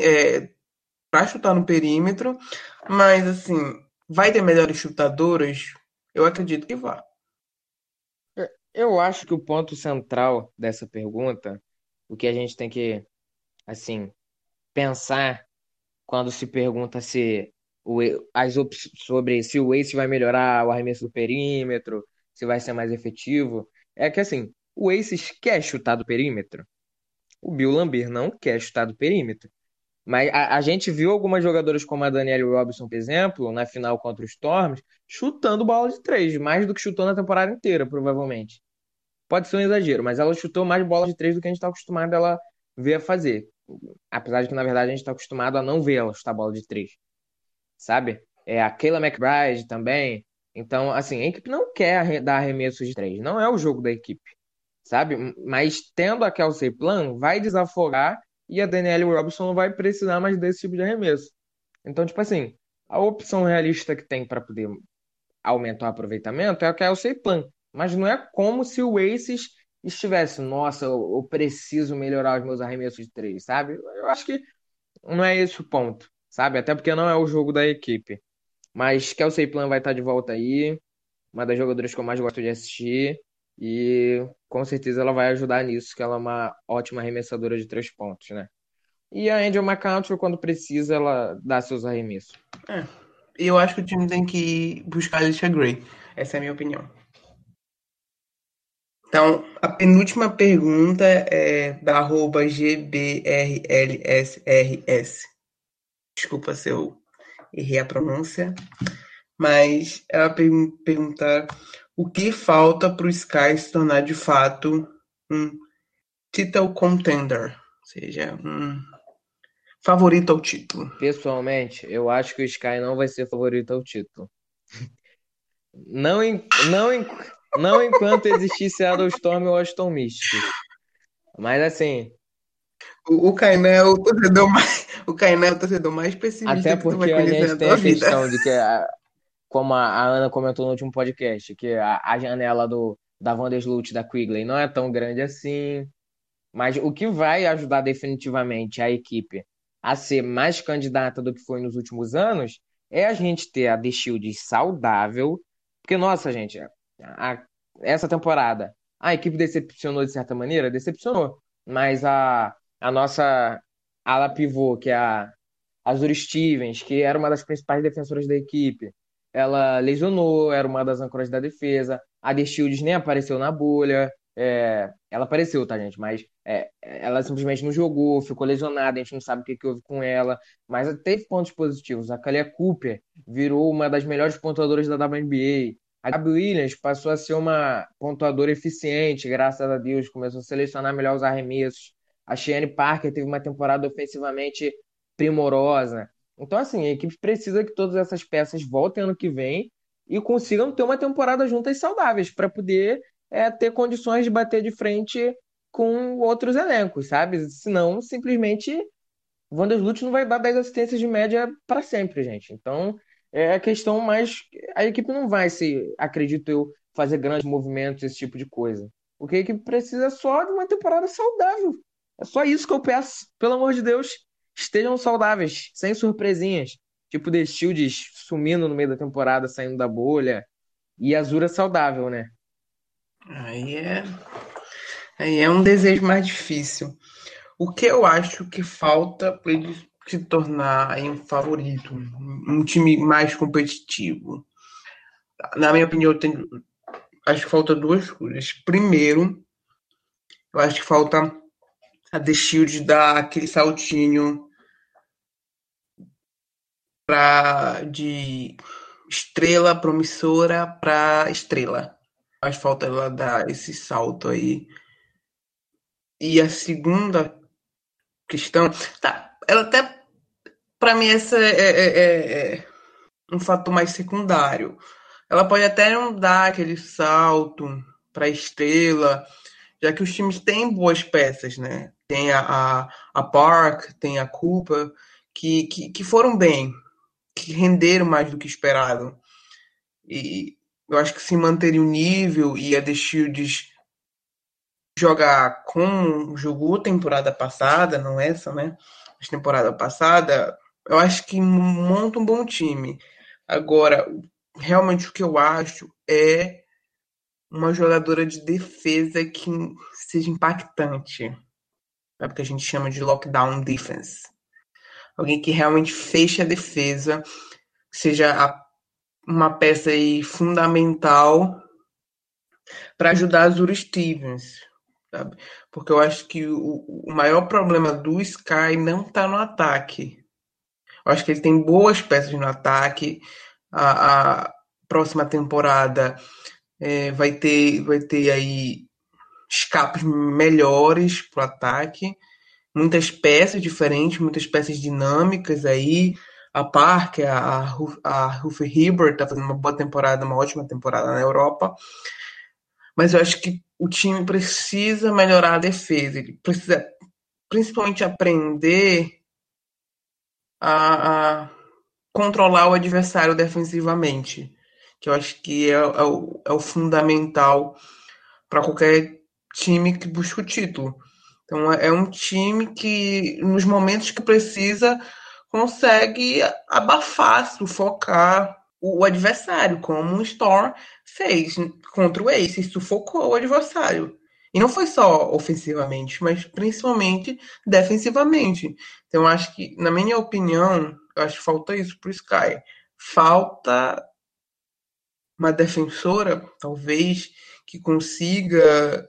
Speaker 5: é, para chutar no perímetro, mas assim, vai ter melhores chutadoras? Eu acredito que vá.
Speaker 4: Eu acho que o ponto central dessa pergunta, o que a gente tem que, assim, pensar quando se pergunta se o, as sobre se o Ace vai melhorar o arremesso do perímetro, se vai ser mais efetivo, é que assim, o Ace quer chutar do perímetro. O Bill Lambert não quer chutar do perímetro. Mas a, a, gente viu algumas jogadoras como a Danielle Robinson, por exemplo, na final contra os Storms, chutando bola de três, mais do que chutou na temporada inteira, provavelmente. Pode ser um exagero, mas ela chutou mais bola de três do que a gente está acostumado a ela ver a fazer. Apesar de que, na verdade, a gente está acostumado a não ver ela chutar bola de três. Sabe? É a Kayla McBride também. Então, assim, a equipe não quer dar arremessos de três. Não é o jogo da equipe. Sabe? Mas tendo a Kelsey Plan, vai desafogar e a Danielle Robinson não vai precisar mais desse tipo de arremesso. Então, tipo assim, a opção realista que tem para poder aumentar o aproveitamento é a Kelsey Plan. Mas não é como se o Aces estivesse, nossa, eu preciso melhorar os meus arremessos de três, sabe? Eu acho que não é esse o ponto, sabe? Até porque não é o jogo da equipe. Mas Kelsey Plan vai estar de volta aí, uma das jogadoras que eu mais gosto de assistir. E com certeza ela vai ajudar nisso, que ela é uma ótima arremessadora de três pontos, né? E a Angel McCountry, quando precisa, ela dá seus arremessos.
Speaker 5: É. Eu acho que o time tem que buscar a Alicia Gray. Essa é a minha opinião. Então, a penúltima pergunta é da arroba GBRLSRS. Desculpa se eu errei a pronúncia, mas ela pergunta o que falta para o Sky se tornar de fato um title contender, ou seja, um favorito ao título.
Speaker 4: Pessoalmente, eu acho que o Sky não vai ser favorito ao título. Não, não, não enquanto existisse Seattle Storm ou Aston Mystics. Mas assim.
Speaker 5: O, o Kainan é o torcedor mais. O Kainan é o torcedor mais pessimista
Speaker 4: Até porque a gente tem a questão de que, a, como a, Ana comentou no último podcast, que a, a janela do, da Vandersloot da Quigley não é tão grande assim. Mas o que vai ajudar definitivamente a equipe a ser mais candidata do que foi nos últimos anos é a gente ter a The Shield saudável. Porque, nossa, gente, a, essa temporada a equipe decepcionou de certa maneira? Decepcionou. Mas a, a nossa ala pivô, que é a Azuri Stevens, que era uma das principais defensoras da equipe, ela lesionou, era uma das âncoras da defesa. A The Shields nem apareceu na bolha. é, ela apareceu, tá, gente? Mas é, ela simplesmente não jogou, ficou lesionada, a gente não sabe o que, que houve com ela. Mas teve pontos positivos. A Kalia Cooper virou uma das melhores pontuadoras da WNBA. A Gabi Williams passou a ser uma pontuadora eficiente, graças a Deus, começou a selecionar melhor os arremessos. A Shane Parker teve uma temporada ofensivamente primorosa. Então, assim, a equipe precisa que todas essas peças voltem ano que vem e consigam ter uma temporada juntas saudáveis para poder é, ter condições de bater de frente com outros elencos, sabe? Senão, simplesmente, Vandersloot não vai dar 10 assistências de média para sempre, gente. Então, é a questão mais. A equipe não vai se, acredito eu, fazer grandes movimentos, esse tipo de coisa. O que a equipe precisa é só de uma temporada saudável. É só isso que eu peço. Pelo amor de Deus, estejam saudáveis, sem surpresinhas. Tipo The Shields sumindo no meio da temporada, saindo da bolha. E Azura saudável, né?
Speaker 5: Aí é. Aí é um desejo mais difícil. O que eu acho que falta para ele se tornar um favorito, um time mais competitivo? Na minha opinião, tenho, acho que falta duas coisas. Primeiro, eu acho que falta a The Shield dar aquele saltinho pra, de estrela promissora para estrela faz falta ela dar esse salto aí. E a segunda questão, tá, ela até para mim essa é, é, é, é, um fator mais secundário. Ela pode até não dar aquele salto para estrela, já que os times têm boas peças, né? Tem a, a, Park, tem a Culpa, que, que, que foram bem, que renderam mais do que esperado. E, eu acho que se manter o nível e a The Shields jogar como jogou temporada passada, não essa, né? Mas temporada passada, eu acho que monta um bom time. Agora, realmente o que eu acho é uma jogadora de defesa que seja impactante. É o que a gente chama de lockdown defense. Alguém que realmente feche a defesa, seja uma peça aí fundamental para ajudar a Zura Stevens, sabe? Porque eu acho que o, o maior problema do Sky não está no ataque. Eu acho que ele tem boas peças no ataque. A, a próxima temporada é, vai ter vai ter aí escapes melhores para o ataque, muitas peças diferentes, muitas peças dinâmicas aí a Parker, a, a Ruth Hibbert está fazendo uma boa temporada, uma ótima temporada na Europa. Mas eu acho que o time precisa melhorar a defesa. Ele precisa principalmente aprender a, a controlar o adversário defensivamente. Que eu acho que é, é, o, é o fundamental para qualquer time que busca o título. Então é um time que, nos momentos que precisa, consegue abafar, sufocar o adversário, como o Storm fez contra o Ace, sufocou o adversário. E não foi só ofensivamente, mas principalmente defensivamente. Então, acho que, na minha opinião, acho que falta isso pro Sky. Falta uma defensora, talvez, que consiga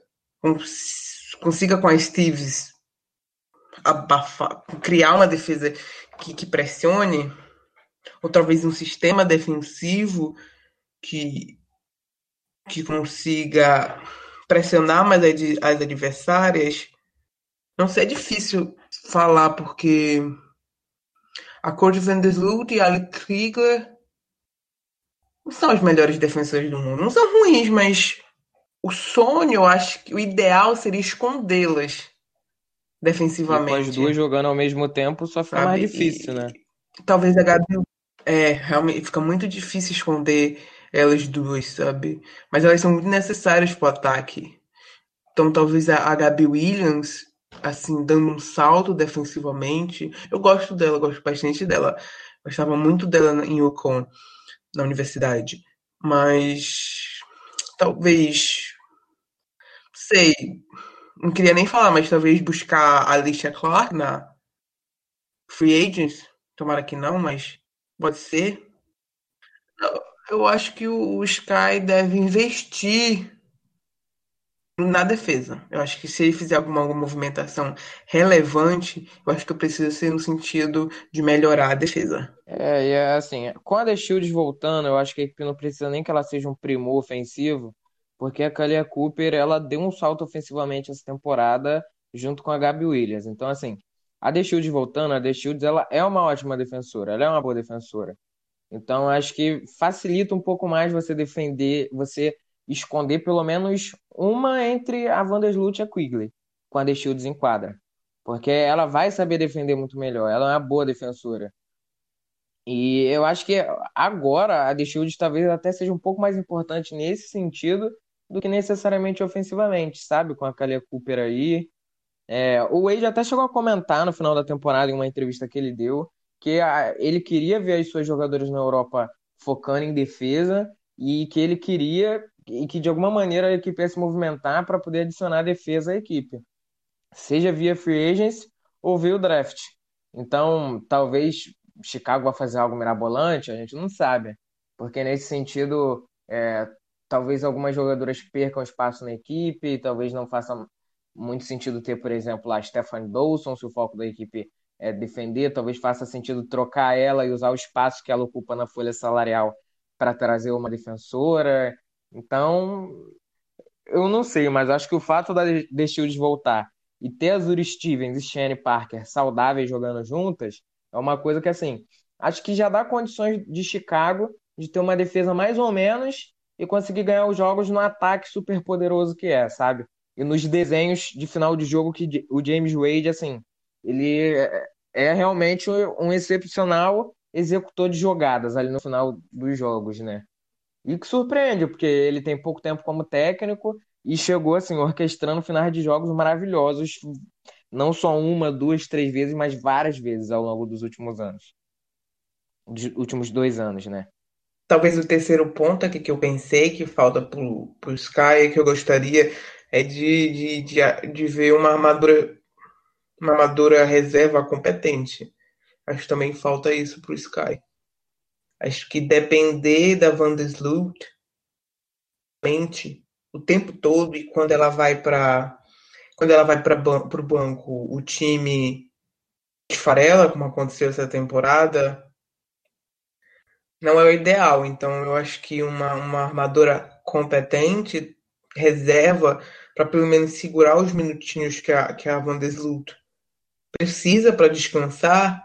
Speaker 5: consiga com a Steves abafar, criar uma defesa que, que pressione, ou talvez um sistema defensivo que, que consiga pressionar mais as adversárias. Não sei, é difícil falar porque a Cody Vandersloot e a Ali Krieger não são as melhores defensores do mundo. Não são ruins, mas o sonho, eu acho que o ideal seria escondê-las defensivamente. E com
Speaker 4: as duas jogando ao mesmo tempo, só fica mais difícil, e, né?
Speaker 5: Talvez a Gabi. É, realmente fica muito difícil esconder elas duas, sabe? Mas elas são muito necessárias pro ataque. Então talvez a, a Gabi Williams, assim, dando um salto defensivamente. Eu gosto dela, gosto bastante dela. Gostava muito dela em Yukon, na universidade. Mas talvez. Sei, não queria nem falar, mas talvez buscar a Alicia Clark na Free Agents. Tomara que não, mas pode ser. Eu acho que o Sky deve investir na defesa. Eu acho que se ele fizer alguma, alguma movimentação relevante, eu acho que precisa ser no sentido de melhorar a defesa.
Speaker 4: É, e é assim, com a The Shields voltando, eu acho que a equipe não precisa nem que ela seja um primor ofensivo, porque a Kalia Cooper, ela deu um salto ofensivamente essa temporada junto com a Gabi Williams. Então, assim, a The voltando, a The ela é uma ótima defensora, ela é uma boa defensora. Então, acho que facilita um pouco mais você defender, você esconder pelo menos uma entre a Vandersloot e a Quigley, quando a Shields enquadra. Porque ela vai saber defender muito melhor, ela é uma boa defensora. E eu acho que agora a The Shields talvez até seja um pouco mais importante nesse sentido do que necessariamente ofensivamente, sabe? Com a Kalia Cooper aí. É, o Wade até chegou a comentar no final da temporada, em uma entrevista que ele deu, que a, ele queria ver as suas jogadoras na Europa focando em defesa e que ele queria e que de alguma maneira a equipe ia se movimentar para poder adicionar defesa à equipe, seja via free agents ou via o draft. Então, talvez Chicago vá fazer algo mirabolante, a gente não sabe, porque nesse sentido, é, talvez algumas jogadoras percam espaço na equipe, talvez não faça muito sentido ter, por exemplo, a Stephanie Dawson, se o foco da equipe é defender, talvez faça sentido trocar ela e usar o espaço que ela ocupa na folha salarial para trazer uma defensora. Então, eu não sei, mas acho que o fato da Shields voltar e ter a Zuri Stevens e Shane Parker saudáveis jogando juntas é uma coisa que, assim, acho que já dá condições de Chicago de ter uma defesa mais ou menos e conseguir ganhar os jogos no ataque super poderoso que é, sabe? E nos desenhos de final de jogo que o James Wade, assim, ele é, é realmente um excepcional executor de jogadas ali no final dos jogos, né? E que surpreende, porque ele tem pouco tempo como técnico e chegou assim, orquestrando finais de jogos maravilhosos, não só uma, duas, três vezes, mas várias vezes ao longo dos últimos anos. Dos últimos dois anos, né?
Speaker 5: Talvez o terceiro ponto aqui que eu pensei que falta pro, pro Sky, que eu gostaria, é de, de, de, de ver uma armadura, uma armadura reserva competente. Acho que também falta isso pro Sky. Acho que depender da Vandersloot o tempo todo e quando ela vai para quando ela vai para o banco, o time esfarela, como aconteceu essa temporada, não é o ideal. Então eu acho que uma, uma armadora competente, reserva, para pelo menos segurar os minutinhos que a, que a Van precisa para descansar,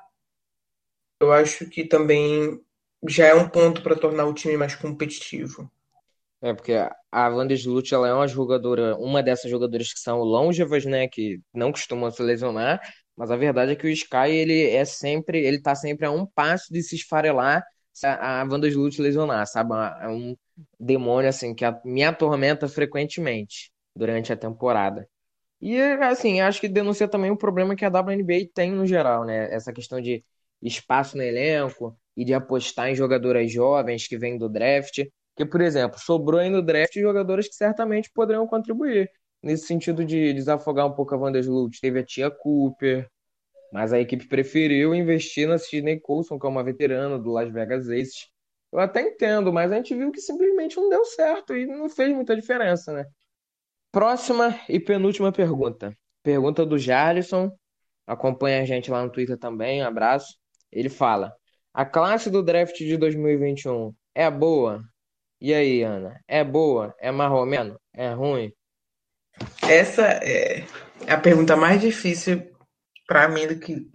Speaker 5: eu acho que também já é um ponto para tornar o time mais competitivo.
Speaker 4: É, porque a Vandersloot, ela é uma jogadora, uma dessas jogadoras que são longevas, né, que não costumam se lesionar, mas a verdade é que o Sky, ele é sempre, ele tá sempre a um passo de se esfarelar se a, a Vandersloot lesionar, sabe? É um demônio, assim, que me atormenta frequentemente durante a temporada. E, assim, acho que denuncia também o problema que a WNBA tem no geral, né? Essa questão de espaço no elenco, e de apostar em jogadoras jovens que vêm do draft. Que, por exemplo, sobrou aí no draft jogadores que certamente poderiam contribuir nesse sentido de desafogar um pouco a Vandersloot. Teve a Tia Cooper, mas a equipe preferiu investir na Sidney Coulson, que é uma veterana do Las Vegas Aces. Eu até entendo, mas a gente viu que simplesmente não deu certo e não fez muita diferença, né? Próxima e penúltima pergunta. Pergunta do Jarlison. Acompanha a gente lá no Twitter também. Um abraço. Ele fala: a classe do draft de 2021 é boa? E aí, Ana? É boa? É marromeno? É ruim?
Speaker 5: Essa é a pergunta mais difícil para mim do que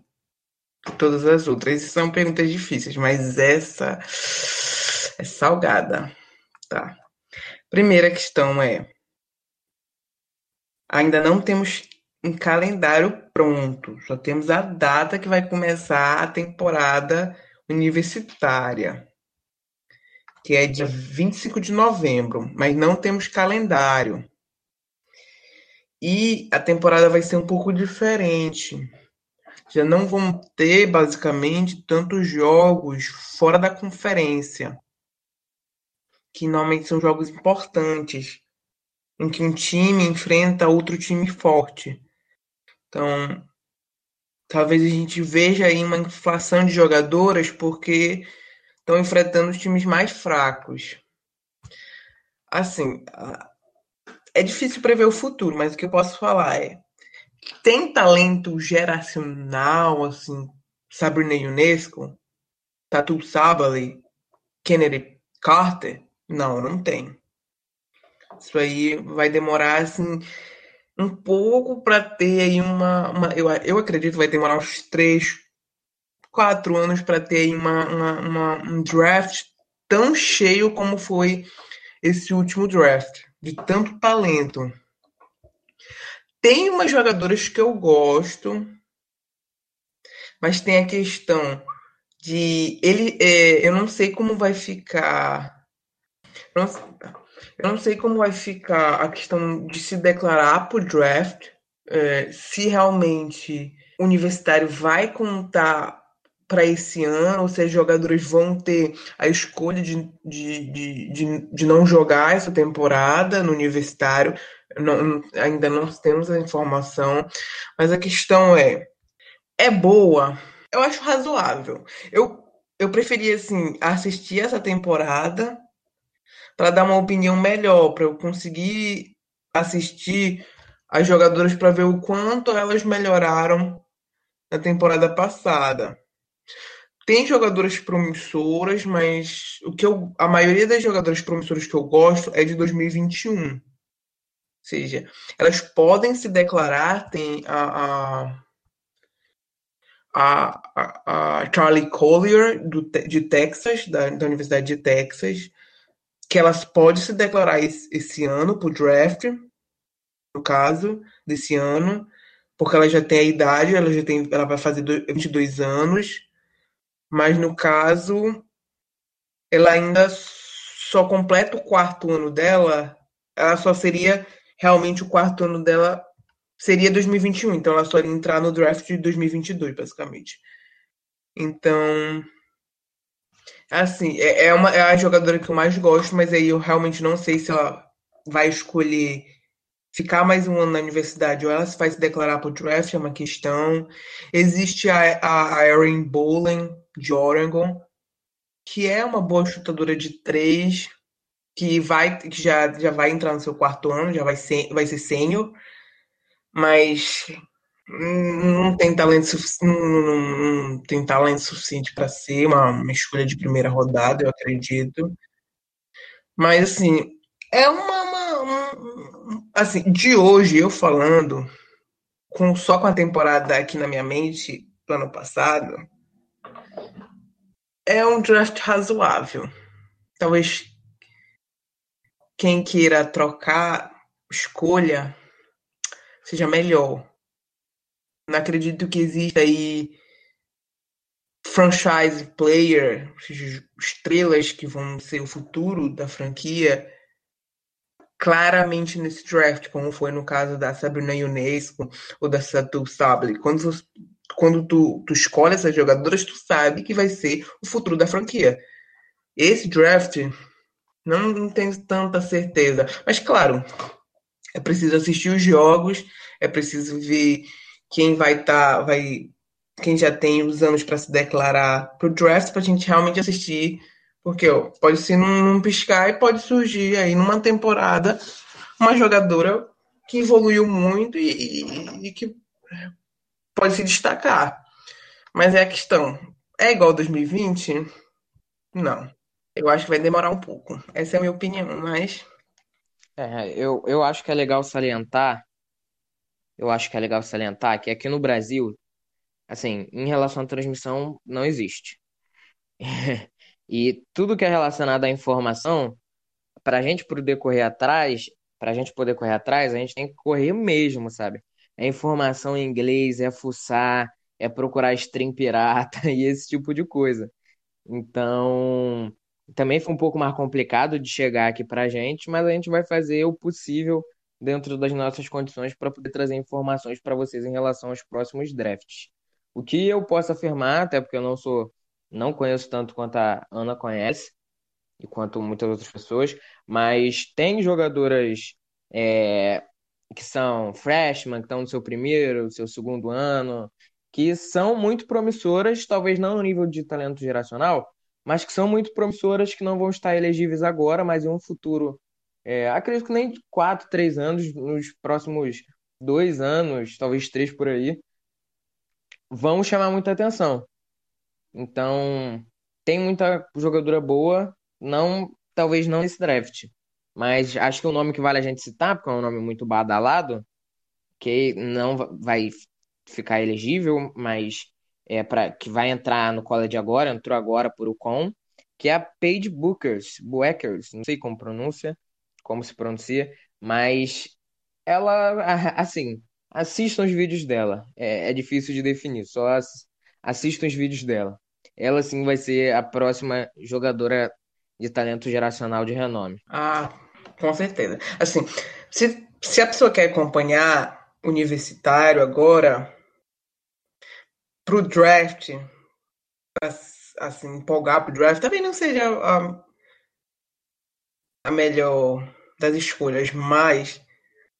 Speaker 5: todas as outras. São perguntas difíceis, mas essa é salgada. Tá. Primeira questão é: ainda não temos um calendário pronto, só temos a data que vai começar a temporada universitária, que é dia 25 de novembro, mas não temos calendário. E a temporada vai ser um pouco diferente. Já não vão ter, basicamente, tantos jogos fora da conferência, que normalmente são jogos importantes, em que um time enfrenta outro time forte. Então, talvez a gente veja aí uma inflação de jogadoras porque estão enfrentando os times mais fracos. Assim, é difícil prever o futuro, mas o que eu posso falar é tem talento geracional, assim, Sabrina Ionesco, Tatu Sabali, Kennedy Carter? Não, não tem. Isso aí vai demorar, assim, um pouco para ter aí uma, uma eu, eu acredito vai demorar uns três, quatro anos para ter aí uma, uma, uma, um draft tão cheio como foi esse último draft, de tanto talento. Tem umas jogadoras que eu gosto, mas tem a questão de ele. É, eu não sei como vai ficar. Eu não, eu não sei como vai ficar a questão de se declarar para o draft, é, se realmente o universitário vai contar para esse ano, ou se os jogadores vão ter a escolha de, de, de, de, de não jogar essa temporada no universitário. Não, ainda não temos a informação, mas a questão é: é boa? Eu acho razoável. Eu, eu preferia assim, assistir essa temporada para dar uma opinião melhor, para eu conseguir assistir as jogadoras para ver o quanto elas melhoraram na temporada passada. Tem jogadoras promissoras, mas o que eu, a maioria das jogadoras promissoras que eu gosto é de 2021 seja, elas podem se declarar, tem a, a, a, a Charlie Collier, do, de Texas, da, da, Universidade de Texas, que elas podem se declarar esse, esse ano para o draft, no caso, desse ano, porque ela já tem a idade, ela já tem, ela vai fazer 22 anos, mas no caso, ela ainda só completa o quarto ano dela, ela só seria realmente o quarto ano dela seria 2021, então ela só ia entrar no draft de 2022, basicamente. Então, assim, é, é, uma, é a jogadora que eu mais gosto, mas aí eu realmente não sei se ela vai escolher ficar mais um ano na universidade ou ela se se declarar para o draft, é uma questão. Existe a, a, a Erin Bolen, de Oregon, que é uma boa chutadora de três, que vai que já, já vai entrar no seu quarto ano, já vai ser, vai ser sênior, mas não tem talento suficiente, não, não tem talento suficiente para ser uma, uma, escolha de primeira rodada, eu acredito. Mas assim, é uma, uma, uma, assim, de hoje eu falando com só com a temporada aqui na minha mente do ano passado, é um draft razoável. Talvez quem queira trocar escolha seja melhor. Não acredito que exista aí franchise player, estrelas que vão ser o futuro da franquia, claramente nesse draft, como foi no caso da Sabrina Ionesco ou da Satu Sable. Quando, quando tu, tu escolhe essas jogadoras, tu sabe que vai ser o futuro da franquia. Esse draft não, não tenho tanta certeza. Mas, claro, é preciso assistir os jogos, é preciso ver quem vai estar, tá, vai, quem já tem os anos para se declarar para o draft, para a gente realmente assistir. Porque ó, pode ser num, num piscar e pode surgir aí numa temporada uma jogadora que evoluiu muito e, e, e que pode se destacar. Mas é a questão, é igual 2020? Não. Eu acho que vai demorar um pouco. Essa é a minha opinião, mas.
Speaker 4: É, eu, eu acho que é legal salientar, eu acho que é legal salientar que aqui no Brasil, assim, em relação à transmissão, não existe. E tudo que é relacionado à informação, para gente poder correr atrás, para gente poder correr atrás, a gente tem que correr mesmo, sabe? É informação em inglês, é fuçar, é procurar stream pirata e esse tipo de coisa. Então, também foi um pouco mais complicado de chegar aqui para a gente, mas a gente vai fazer o possível dentro das nossas condições para poder trazer informações para vocês em relação aos próximos drafts. O que eu posso afirmar, até porque eu não sou, não conheço tanto quanto a Ana conhece e quanto muitas outras pessoas, mas tem jogadoras é, que são freshman, que estão no seu primeiro, seu segundo ano, que são muito promissoras, talvez não no nível de talento geracional, mas que são muito promissoras, que não vão estar elegíveis agora, mas em um futuro É, acredito que nem quatro, três anos, nos próximos dois anos, talvez três por aí, vão chamar muita atenção. Então, tem muita jogadora boa, não, talvez não nesse draft, mas acho que o nome que vale a gente citar, porque é um nome muito badalado, que não vai ficar elegível, mas é para que vai entrar no college agora, entrou agora por com, que é a Paige Bookers, Boekers, não sei como pronuncia, como se pronuncia, mas ela, assim, assistam os vídeos dela. É, é difícil de definir, só assistam os vídeos dela. Ela sim vai ser a próxima jogadora de talento geracional de renome.
Speaker 5: Ah, com certeza. Assim, se, se a pessoa quer acompanhar universitário agora, pro draft, assim, empolgar pro draft, também não seja a, a melhor das escolhas, mas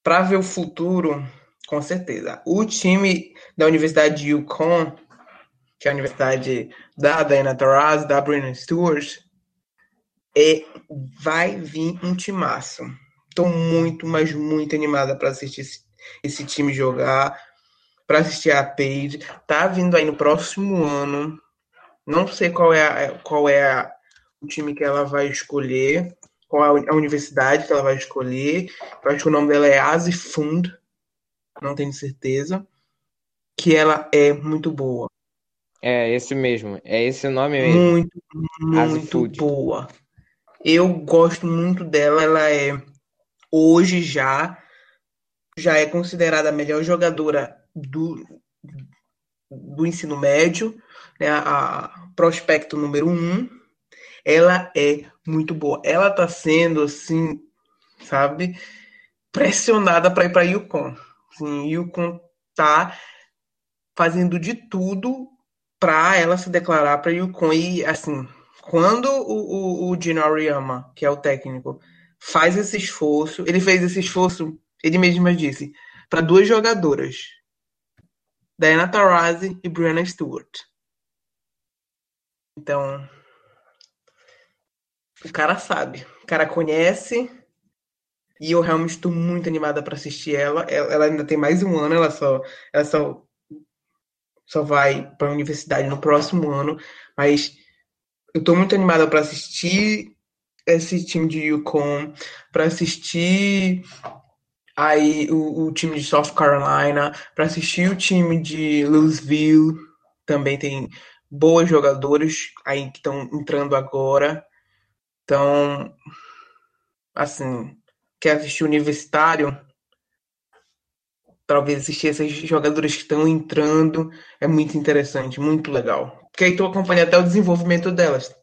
Speaker 5: para ver o futuro, com certeza. O time da Universidade de Yukon, que é a universidade da Diana Taurasi, da Brennan Stewart, é, vai vir um timaço. Estou muito, mas muito animada para assistir esse, esse, time jogar, para assistir a Paige. Tá vindo aí no próximo ano. Não sei qual é, a, qual é a, o time que ela vai escolher, qual é a universidade que ela vai escolher. Eu acho que o nome dela é Azifund, não tenho certeza. Que ela é muito boa.
Speaker 4: É, esse mesmo. É esse nome mesmo.
Speaker 5: Muito, muito boa. Eu gosto muito dela. Ela é hoje já já é considerada a melhor jogadora do, do ensino médio, né, a prospecto número um. Ela é muito boa. Ela tá sendo assim, sabe, pressionada para ir para Yukon. Assim, Yukon tá fazendo de tudo para ela se declarar para Yukon e assim, quando o, o, o Gino Aoyama, que é o técnico, faz esse esforço, ele fez esse esforço, ele mesmo disse, para duas jogadoras, Diana Taurasi e Brianna Stewart. Então, o cara sabe, o cara conhece e eu realmente estou muito animada para assistir ela. ela. ainda tem mais um ano, ela só, ela só, só vai para a universidade no próximo ano, mas eu estou muito animada para assistir esse time de Yukon, para assistir aí o, o, time de South Carolina, para assistir o time de Louisville, também tem boas jogadores aí que estão entrando agora. Então, assim, quer assistir universitário? Talvez assistir esses jogadores que estão entrando é muito interessante, muito legal. Porque aí tu acompanha até o desenvolvimento delas.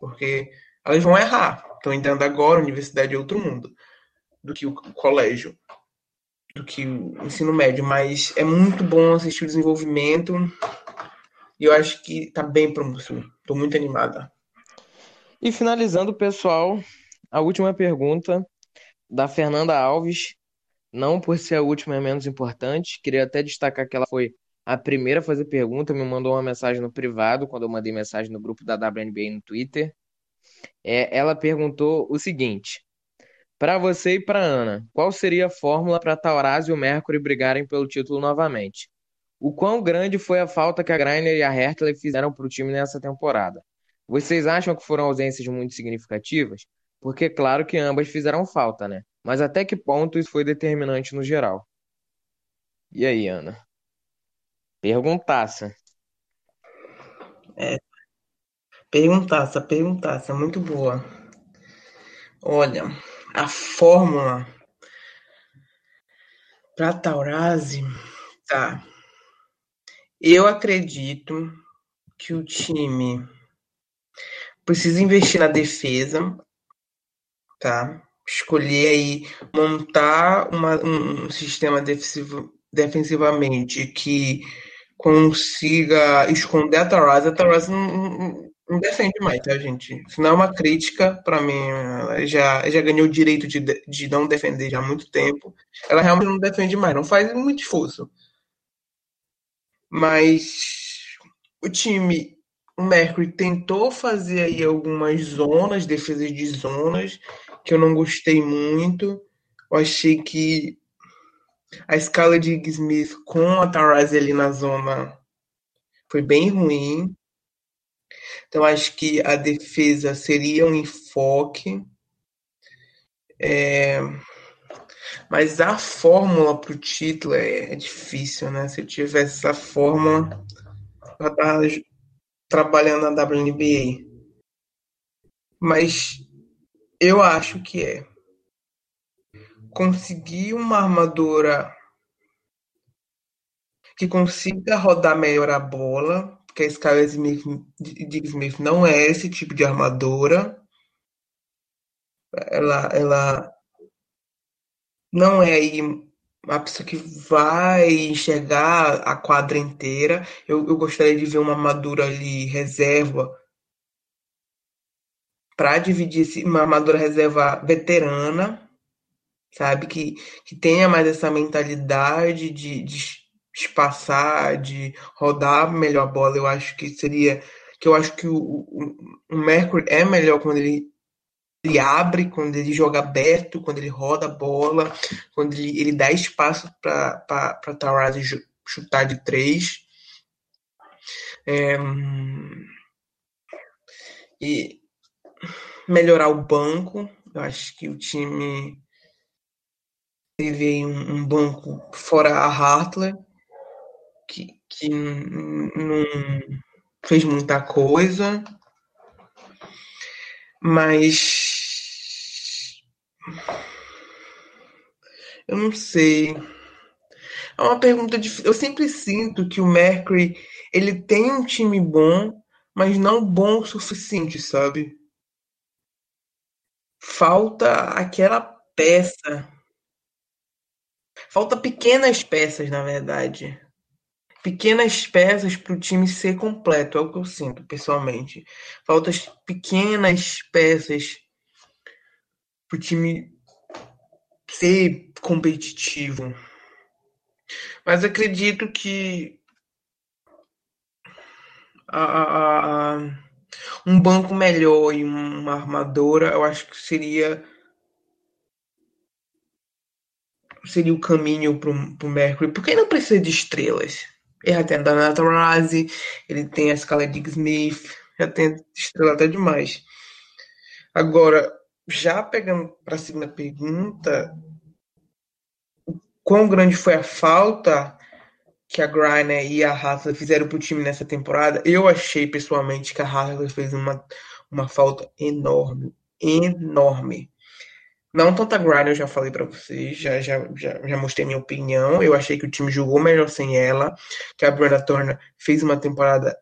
Speaker 5: Porque elas vão errar. Estão entrando agora, universidade é outro mundo do que o colégio, do que o ensino médio. Mas é muito bom assistir o desenvolvimento. E eu acho que tá bem promissor. Estou muito animada.
Speaker 4: E finalizando, pessoal, a última pergunta da Fernanda Alves. Não por ser a última é menos importante. Queria até destacar que ela foi a primeira a fazer pergunta, me mandou uma mensagem no privado, quando eu mandei mensagem no grupo da WNBA no Twitter. É, ela perguntou o seguinte: para você e para Ana, qual seria a fórmula para Tauraz e o Mercury brigarem pelo título novamente? O quão grande foi a falta que a Greiner e a Hertley fizeram para o time nessa temporada? Vocês acham que foram ausências muito significativas? Porque claro que ambas fizeram falta, né? Mas até que ponto isso foi determinante no geral? E aí, Ana? Perguntaça.
Speaker 5: É. Perguntaça, perguntaça, muito boa. Olha, a fórmula para Taurasi, tá. Eu acredito que o time precisa investir na defesa, tá? Escolher aí montar uma, um sistema defensivo, defensivamente que consiga esconder a Taurasi. A Taurasi não, não, defende mais, tá, gente? Isso não é uma crítica para mim. Ela já, já ganhou o direito de, de não defender já há muito tempo. Ela realmente não defende mais, não faz muito esforço. Mas o time, o Mercury tentou fazer aí algumas zonas, defesas de zonas, que eu não gostei muito. Eu achei que a escala de Smith com a Taurasi ali na zona foi bem ruim. Então acho que a defesa seria um enfoque. É... Mas a fórmula para o título é, é, difícil, né? Se eu tivesse essa fórmula, eu estava trabalhando na WNBA. Mas eu acho que é conseguir uma armadura que consiga rodar melhor a bola, porque a Skylar Smith, Smith não é esse tipo de armadora. Ela, ela não é aí uma pessoa que vai enxergar a quadra inteira. Eu, eu gostaria de ver uma armadura ali reserva para dividir uma armadura reserva veterana sabe? Que, que tenha mais essa mentalidade de, de espaçar, de rodar melhor a bola. Eu acho que seria. Que eu acho que o, o, o Mercury é melhor quando ele, ele abre, quando ele joga aberto, quando ele roda a bola, quando ele, ele dá espaço para Taurasi chutar de três. É, e melhorar o banco. Eu acho que o time teve um, um banco fora a Hartler, que, que não fez muita coisa, mas eu não sei. É uma pergunta difícil. Eu sempre sinto que o Mercury ele tem um time bom, mas não bom o suficiente, sabe? Falta aquela peça Falta pequenas peças, na verdade. Pequenas peças para o time ser completo, é o que eu sinto, pessoalmente. Faltam pequenas peças para o time ser competitivo. Mas acredito que a, a, a, um banco melhor e uma armadora, eu acho que seria seria o caminho para o Mercury, porque não precisa de estrelas. Ele já tem a Dana Taurasi, ele tem a Scarlett Smith, já tem estrela até demais. Agora, já pegando para a segunda pergunta, quão grande foi a falta que a Griner e a Hathaway fizeram para o time nessa temporada? Eu achei pessoalmente que a Hathaway fez uma, uma falta enorme, enorme. Não tanta grind, eu já falei para vocês, já, já, já, já mostrei minha opinião. Eu achei que o time jogou melhor sem ela, que a Brenda Turner fez uma temporada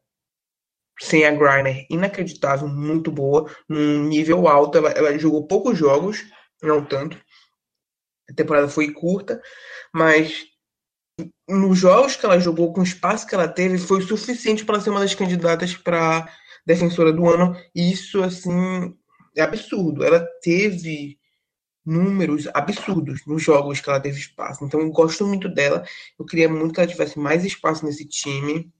Speaker 5: sem a Griner inacreditável, muito boa, num nível alto. Ela, ela jogou poucos jogos, não tanto. A temporada foi curta, mas nos jogos que ela jogou, com o espaço que ela teve, foi suficiente para ser uma das candidatas para defensora do ano. E isso, assim, é absurdo. Ela teve números absurdos nos jogos que ela teve espaço. Então eu gosto muito dela. Eu queria muito que ela tivesse mais espaço nesse time,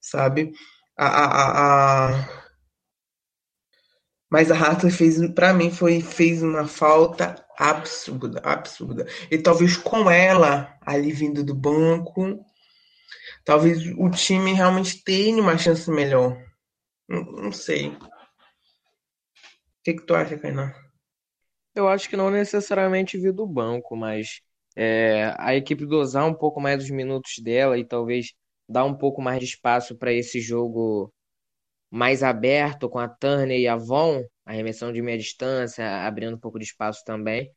Speaker 5: sabe? A, a, a... Mas a Hartley fez, para mim, foi fez uma falta absurda, absurda. E talvez com ela ali vindo do banco, talvez o time realmente tenha uma chance melhor. Não, não sei. O que, que tu acha, Kainan?
Speaker 4: Eu acho que não necessariamente vir do banco, mas é, a equipe dosar um pouco mais os minutos dela e talvez dar um pouco mais de espaço para esse jogo mais aberto com a Turner e a Von, arremessão de meia distância, abrindo um pouco de espaço também.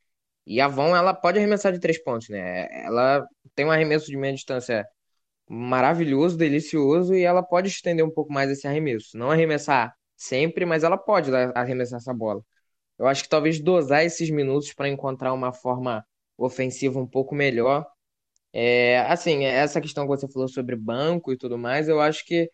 Speaker 4: E a Von, ela pode arremessar de três pontos, né? Ela tem um arremesso de meia distância maravilhoso, delicioso, e ela pode estender um pouco mais esse arremesso. Não arremessar sempre, mas ela pode arremessar essa bola. Eu acho que talvez dosar esses minutos para encontrar uma forma ofensiva um pouco melhor. É, assim, essa questão que você falou sobre banco e tudo mais, eu acho que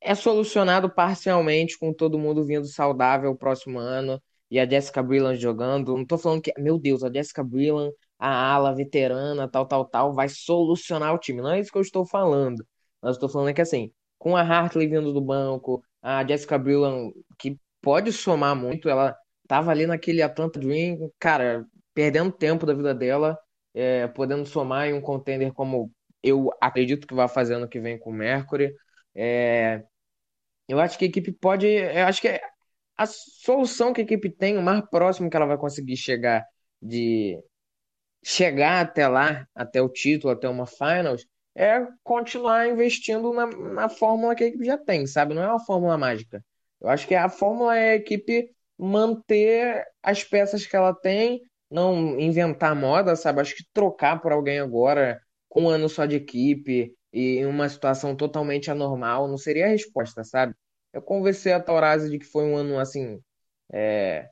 Speaker 4: é solucionado parcialmente com todo mundo vindo saudável o próximo ano e a Jessica Brillan jogando. Não tô falando que, meu Deus, a Jessica Brillan, a ala veterana, tal, tal, tal, vai solucionar o time. Não é isso que eu estou falando. Mas eu estou falando que, assim, com a Hartley vindo do banco, a Jessica Brillan, que pode somar muito, ela tava ali naquele Atlanta Dream, cara, perdendo tempo da vida dela, é, podendo somar em um contender como eu acredito que vai fazer ano que vem com o Mercury. É, eu acho que a equipe pode. Eu acho que a solução que a equipe tem, o mais próximo que ela vai conseguir chegar de chegar até lá, até o título, até uma finals, é continuar investindo na, na fórmula que a equipe já tem, sabe? Não é uma fórmula mágica. Eu acho que a fórmula é a equipe manter as peças que ela tem, não inventar moda, sabe? Acho que trocar por alguém agora, com um ano só de equipe e em uma situação totalmente anormal, não seria a resposta, sabe? Eu conversei a Taurasi de que foi um ano assim. É,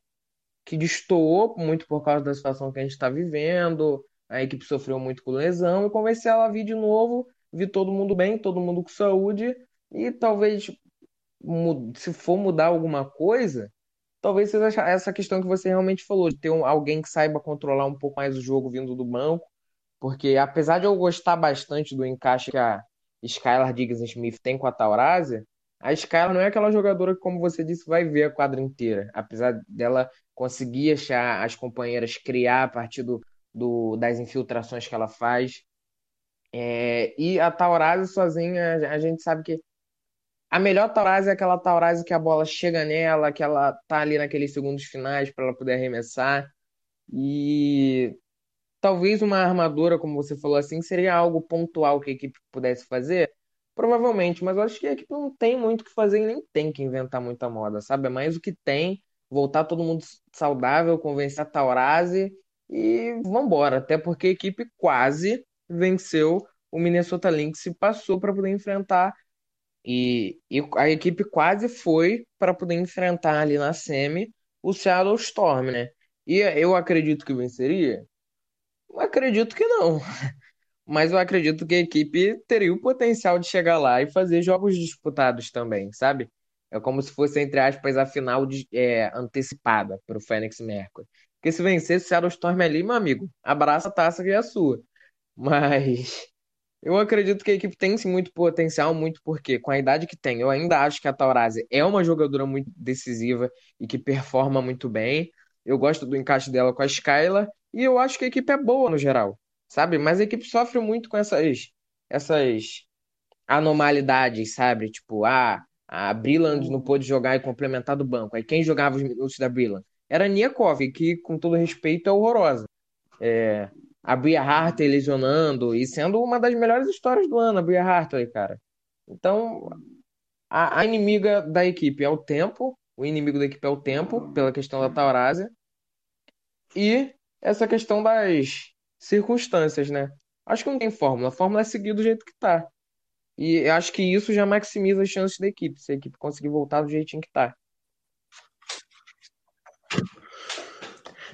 Speaker 4: que destoou muito por causa da situação que a gente está vivendo, a equipe sofreu muito com lesão, e conversei ela a vir de novo, vi todo mundo bem, todo mundo com saúde, e talvez, se for mudar alguma coisa, talvez seja essa questão que você realmente falou, de ter alguém que saiba controlar um pouco mais o jogo vindo do banco, porque apesar de eu gostar bastante do encaixe que a Skylar Diggs Smith tem com a Taurasi, a Skylar não é aquela jogadora que, como você disse, vai ver a quadra inteira. Apesar dela conseguir achar as companheiras, criar a partir do, do das infiltrações que ela faz. É, e a Taurasi sozinha, a gente sabe que a melhor Taurasi é aquela Taurasi que a bola chega nela, que ela tá ali naqueles segundos finais para ela poder arremessar. E talvez uma armadura, como você falou assim, seria algo pontual que a equipe pudesse fazer Provavelmente, mas eu acho que a equipe não tem muito o que fazer e nem tem que inventar muita moda, sabe? É mais o que tem, voltar todo mundo saudável, convencer a Taurasi e vambora. Até porque a equipe quase venceu o Minnesota Lynx e passou para poder enfrentar. E, e a equipe quase foi para poder enfrentar ali na semi o Seattle Storm, né? E eu acredito que venceria? Acredito que não. mas eu acredito que a equipe teria o potencial de chegar lá e fazer jogos disputados também, sabe? É como se fosse, entre aspas, a final de, é, antecipada para o Fênix Mercury. Porque se vencer o Seattle Storm ali, meu amigo, abraça a taça que é a sua. Mas eu acredito que a equipe tem sim muito potencial, muito porque, com a idade que tem, eu ainda acho que a Taurasi é uma jogadora muito decisiva e que performa muito bem. Eu gosto do encaixe dela com a Skyla e eu acho que a equipe é boa no geral sabe? Mas a equipe sofre muito com essas, essas anormalidades, sabe? Tipo, ah, a Brilland não pôde jogar e complementar do banco. Aí quem jogava os minutos da Brilland? Era a Niakov, que, com todo respeito, é horrorosa. É, a Bria Hartley lesionando e sendo uma das melhores histórias do ano, a Bria Hartley, cara. Então, a, a, inimiga da equipe é o tempo, o inimigo da equipe é o tempo, pela questão da Taurásia, e essa questão das, circunstâncias, né? Acho que não tem fórmula. A fórmula é seguir do jeito que tá. E acho que isso já maximiza as chances da equipe, se a equipe conseguir voltar do jeitinho que tá.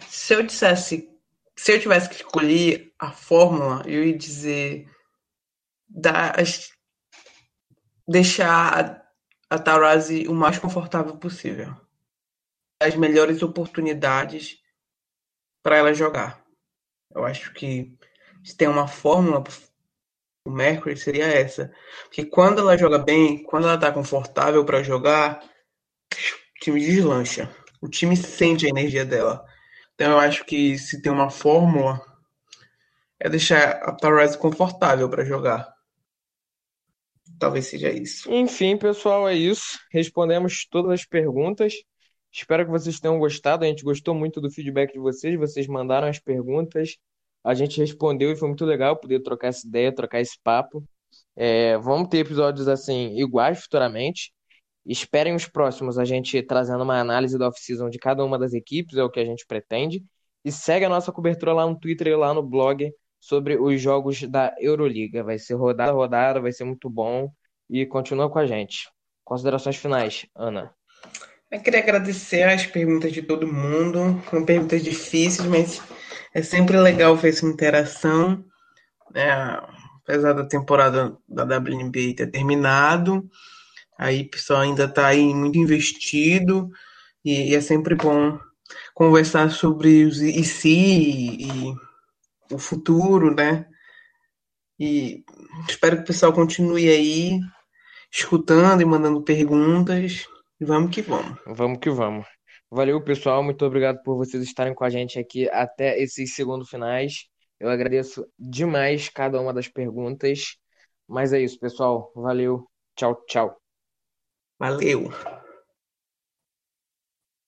Speaker 5: Se eu dissesse, se eu tivesse que escolher a fórmula, eu ia dizer dar, deixar a, a Taurasi o mais confortável possível. As melhores oportunidades para ela jogar. Eu acho que se tem uma fórmula o Mercury seria essa. Porque quando ela joga bem, quando ela tá confortável para jogar, o time deslancha. O time sente a energia dela. Então eu acho que se tem uma fórmula é deixar a Taurasi confortável para jogar. Talvez seja isso.
Speaker 4: Enfim, pessoal, é isso. Respondemos todas as perguntas. Espero que vocês tenham gostado. A gente gostou muito do feedback de vocês. Vocês mandaram as perguntas, a gente respondeu e foi muito legal poder trocar essa ideia, trocar esse papo. É, vamos ter episódios assim iguais futuramente. Esperem os próximos, a gente trazendo uma análise da off-season de cada uma das equipes, é o que a gente pretende. E segue a nossa cobertura lá no Twitter e lá no blog sobre os jogos da Euroliga. Vai ser rodada rodada, vai ser muito bom. E continua com a gente. Considerações finais, Ana.
Speaker 5: Eu queria agradecer as perguntas de todo mundo. São perguntas difíceis, mas é sempre legal ver essa interação. Né? Apesar da temporada da WNBA ter terminado, aí pessoal ainda está aí muito investido e, e, é sempre bom conversar sobre os e se e, e o futuro, né? E espero que o pessoal continue aí escutando e mandando perguntas. Vamos que vamos.
Speaker 4: Vamos que vamos. Valeu, pessoal. Muito obrigado por vocês estarem com a gente aqui até esses segundos finais. Eu agradeço demais cada uma das perguntas. Mas é isso, pessoal. Valeu. Tchau, tchau.
Speaker 5: Valeu.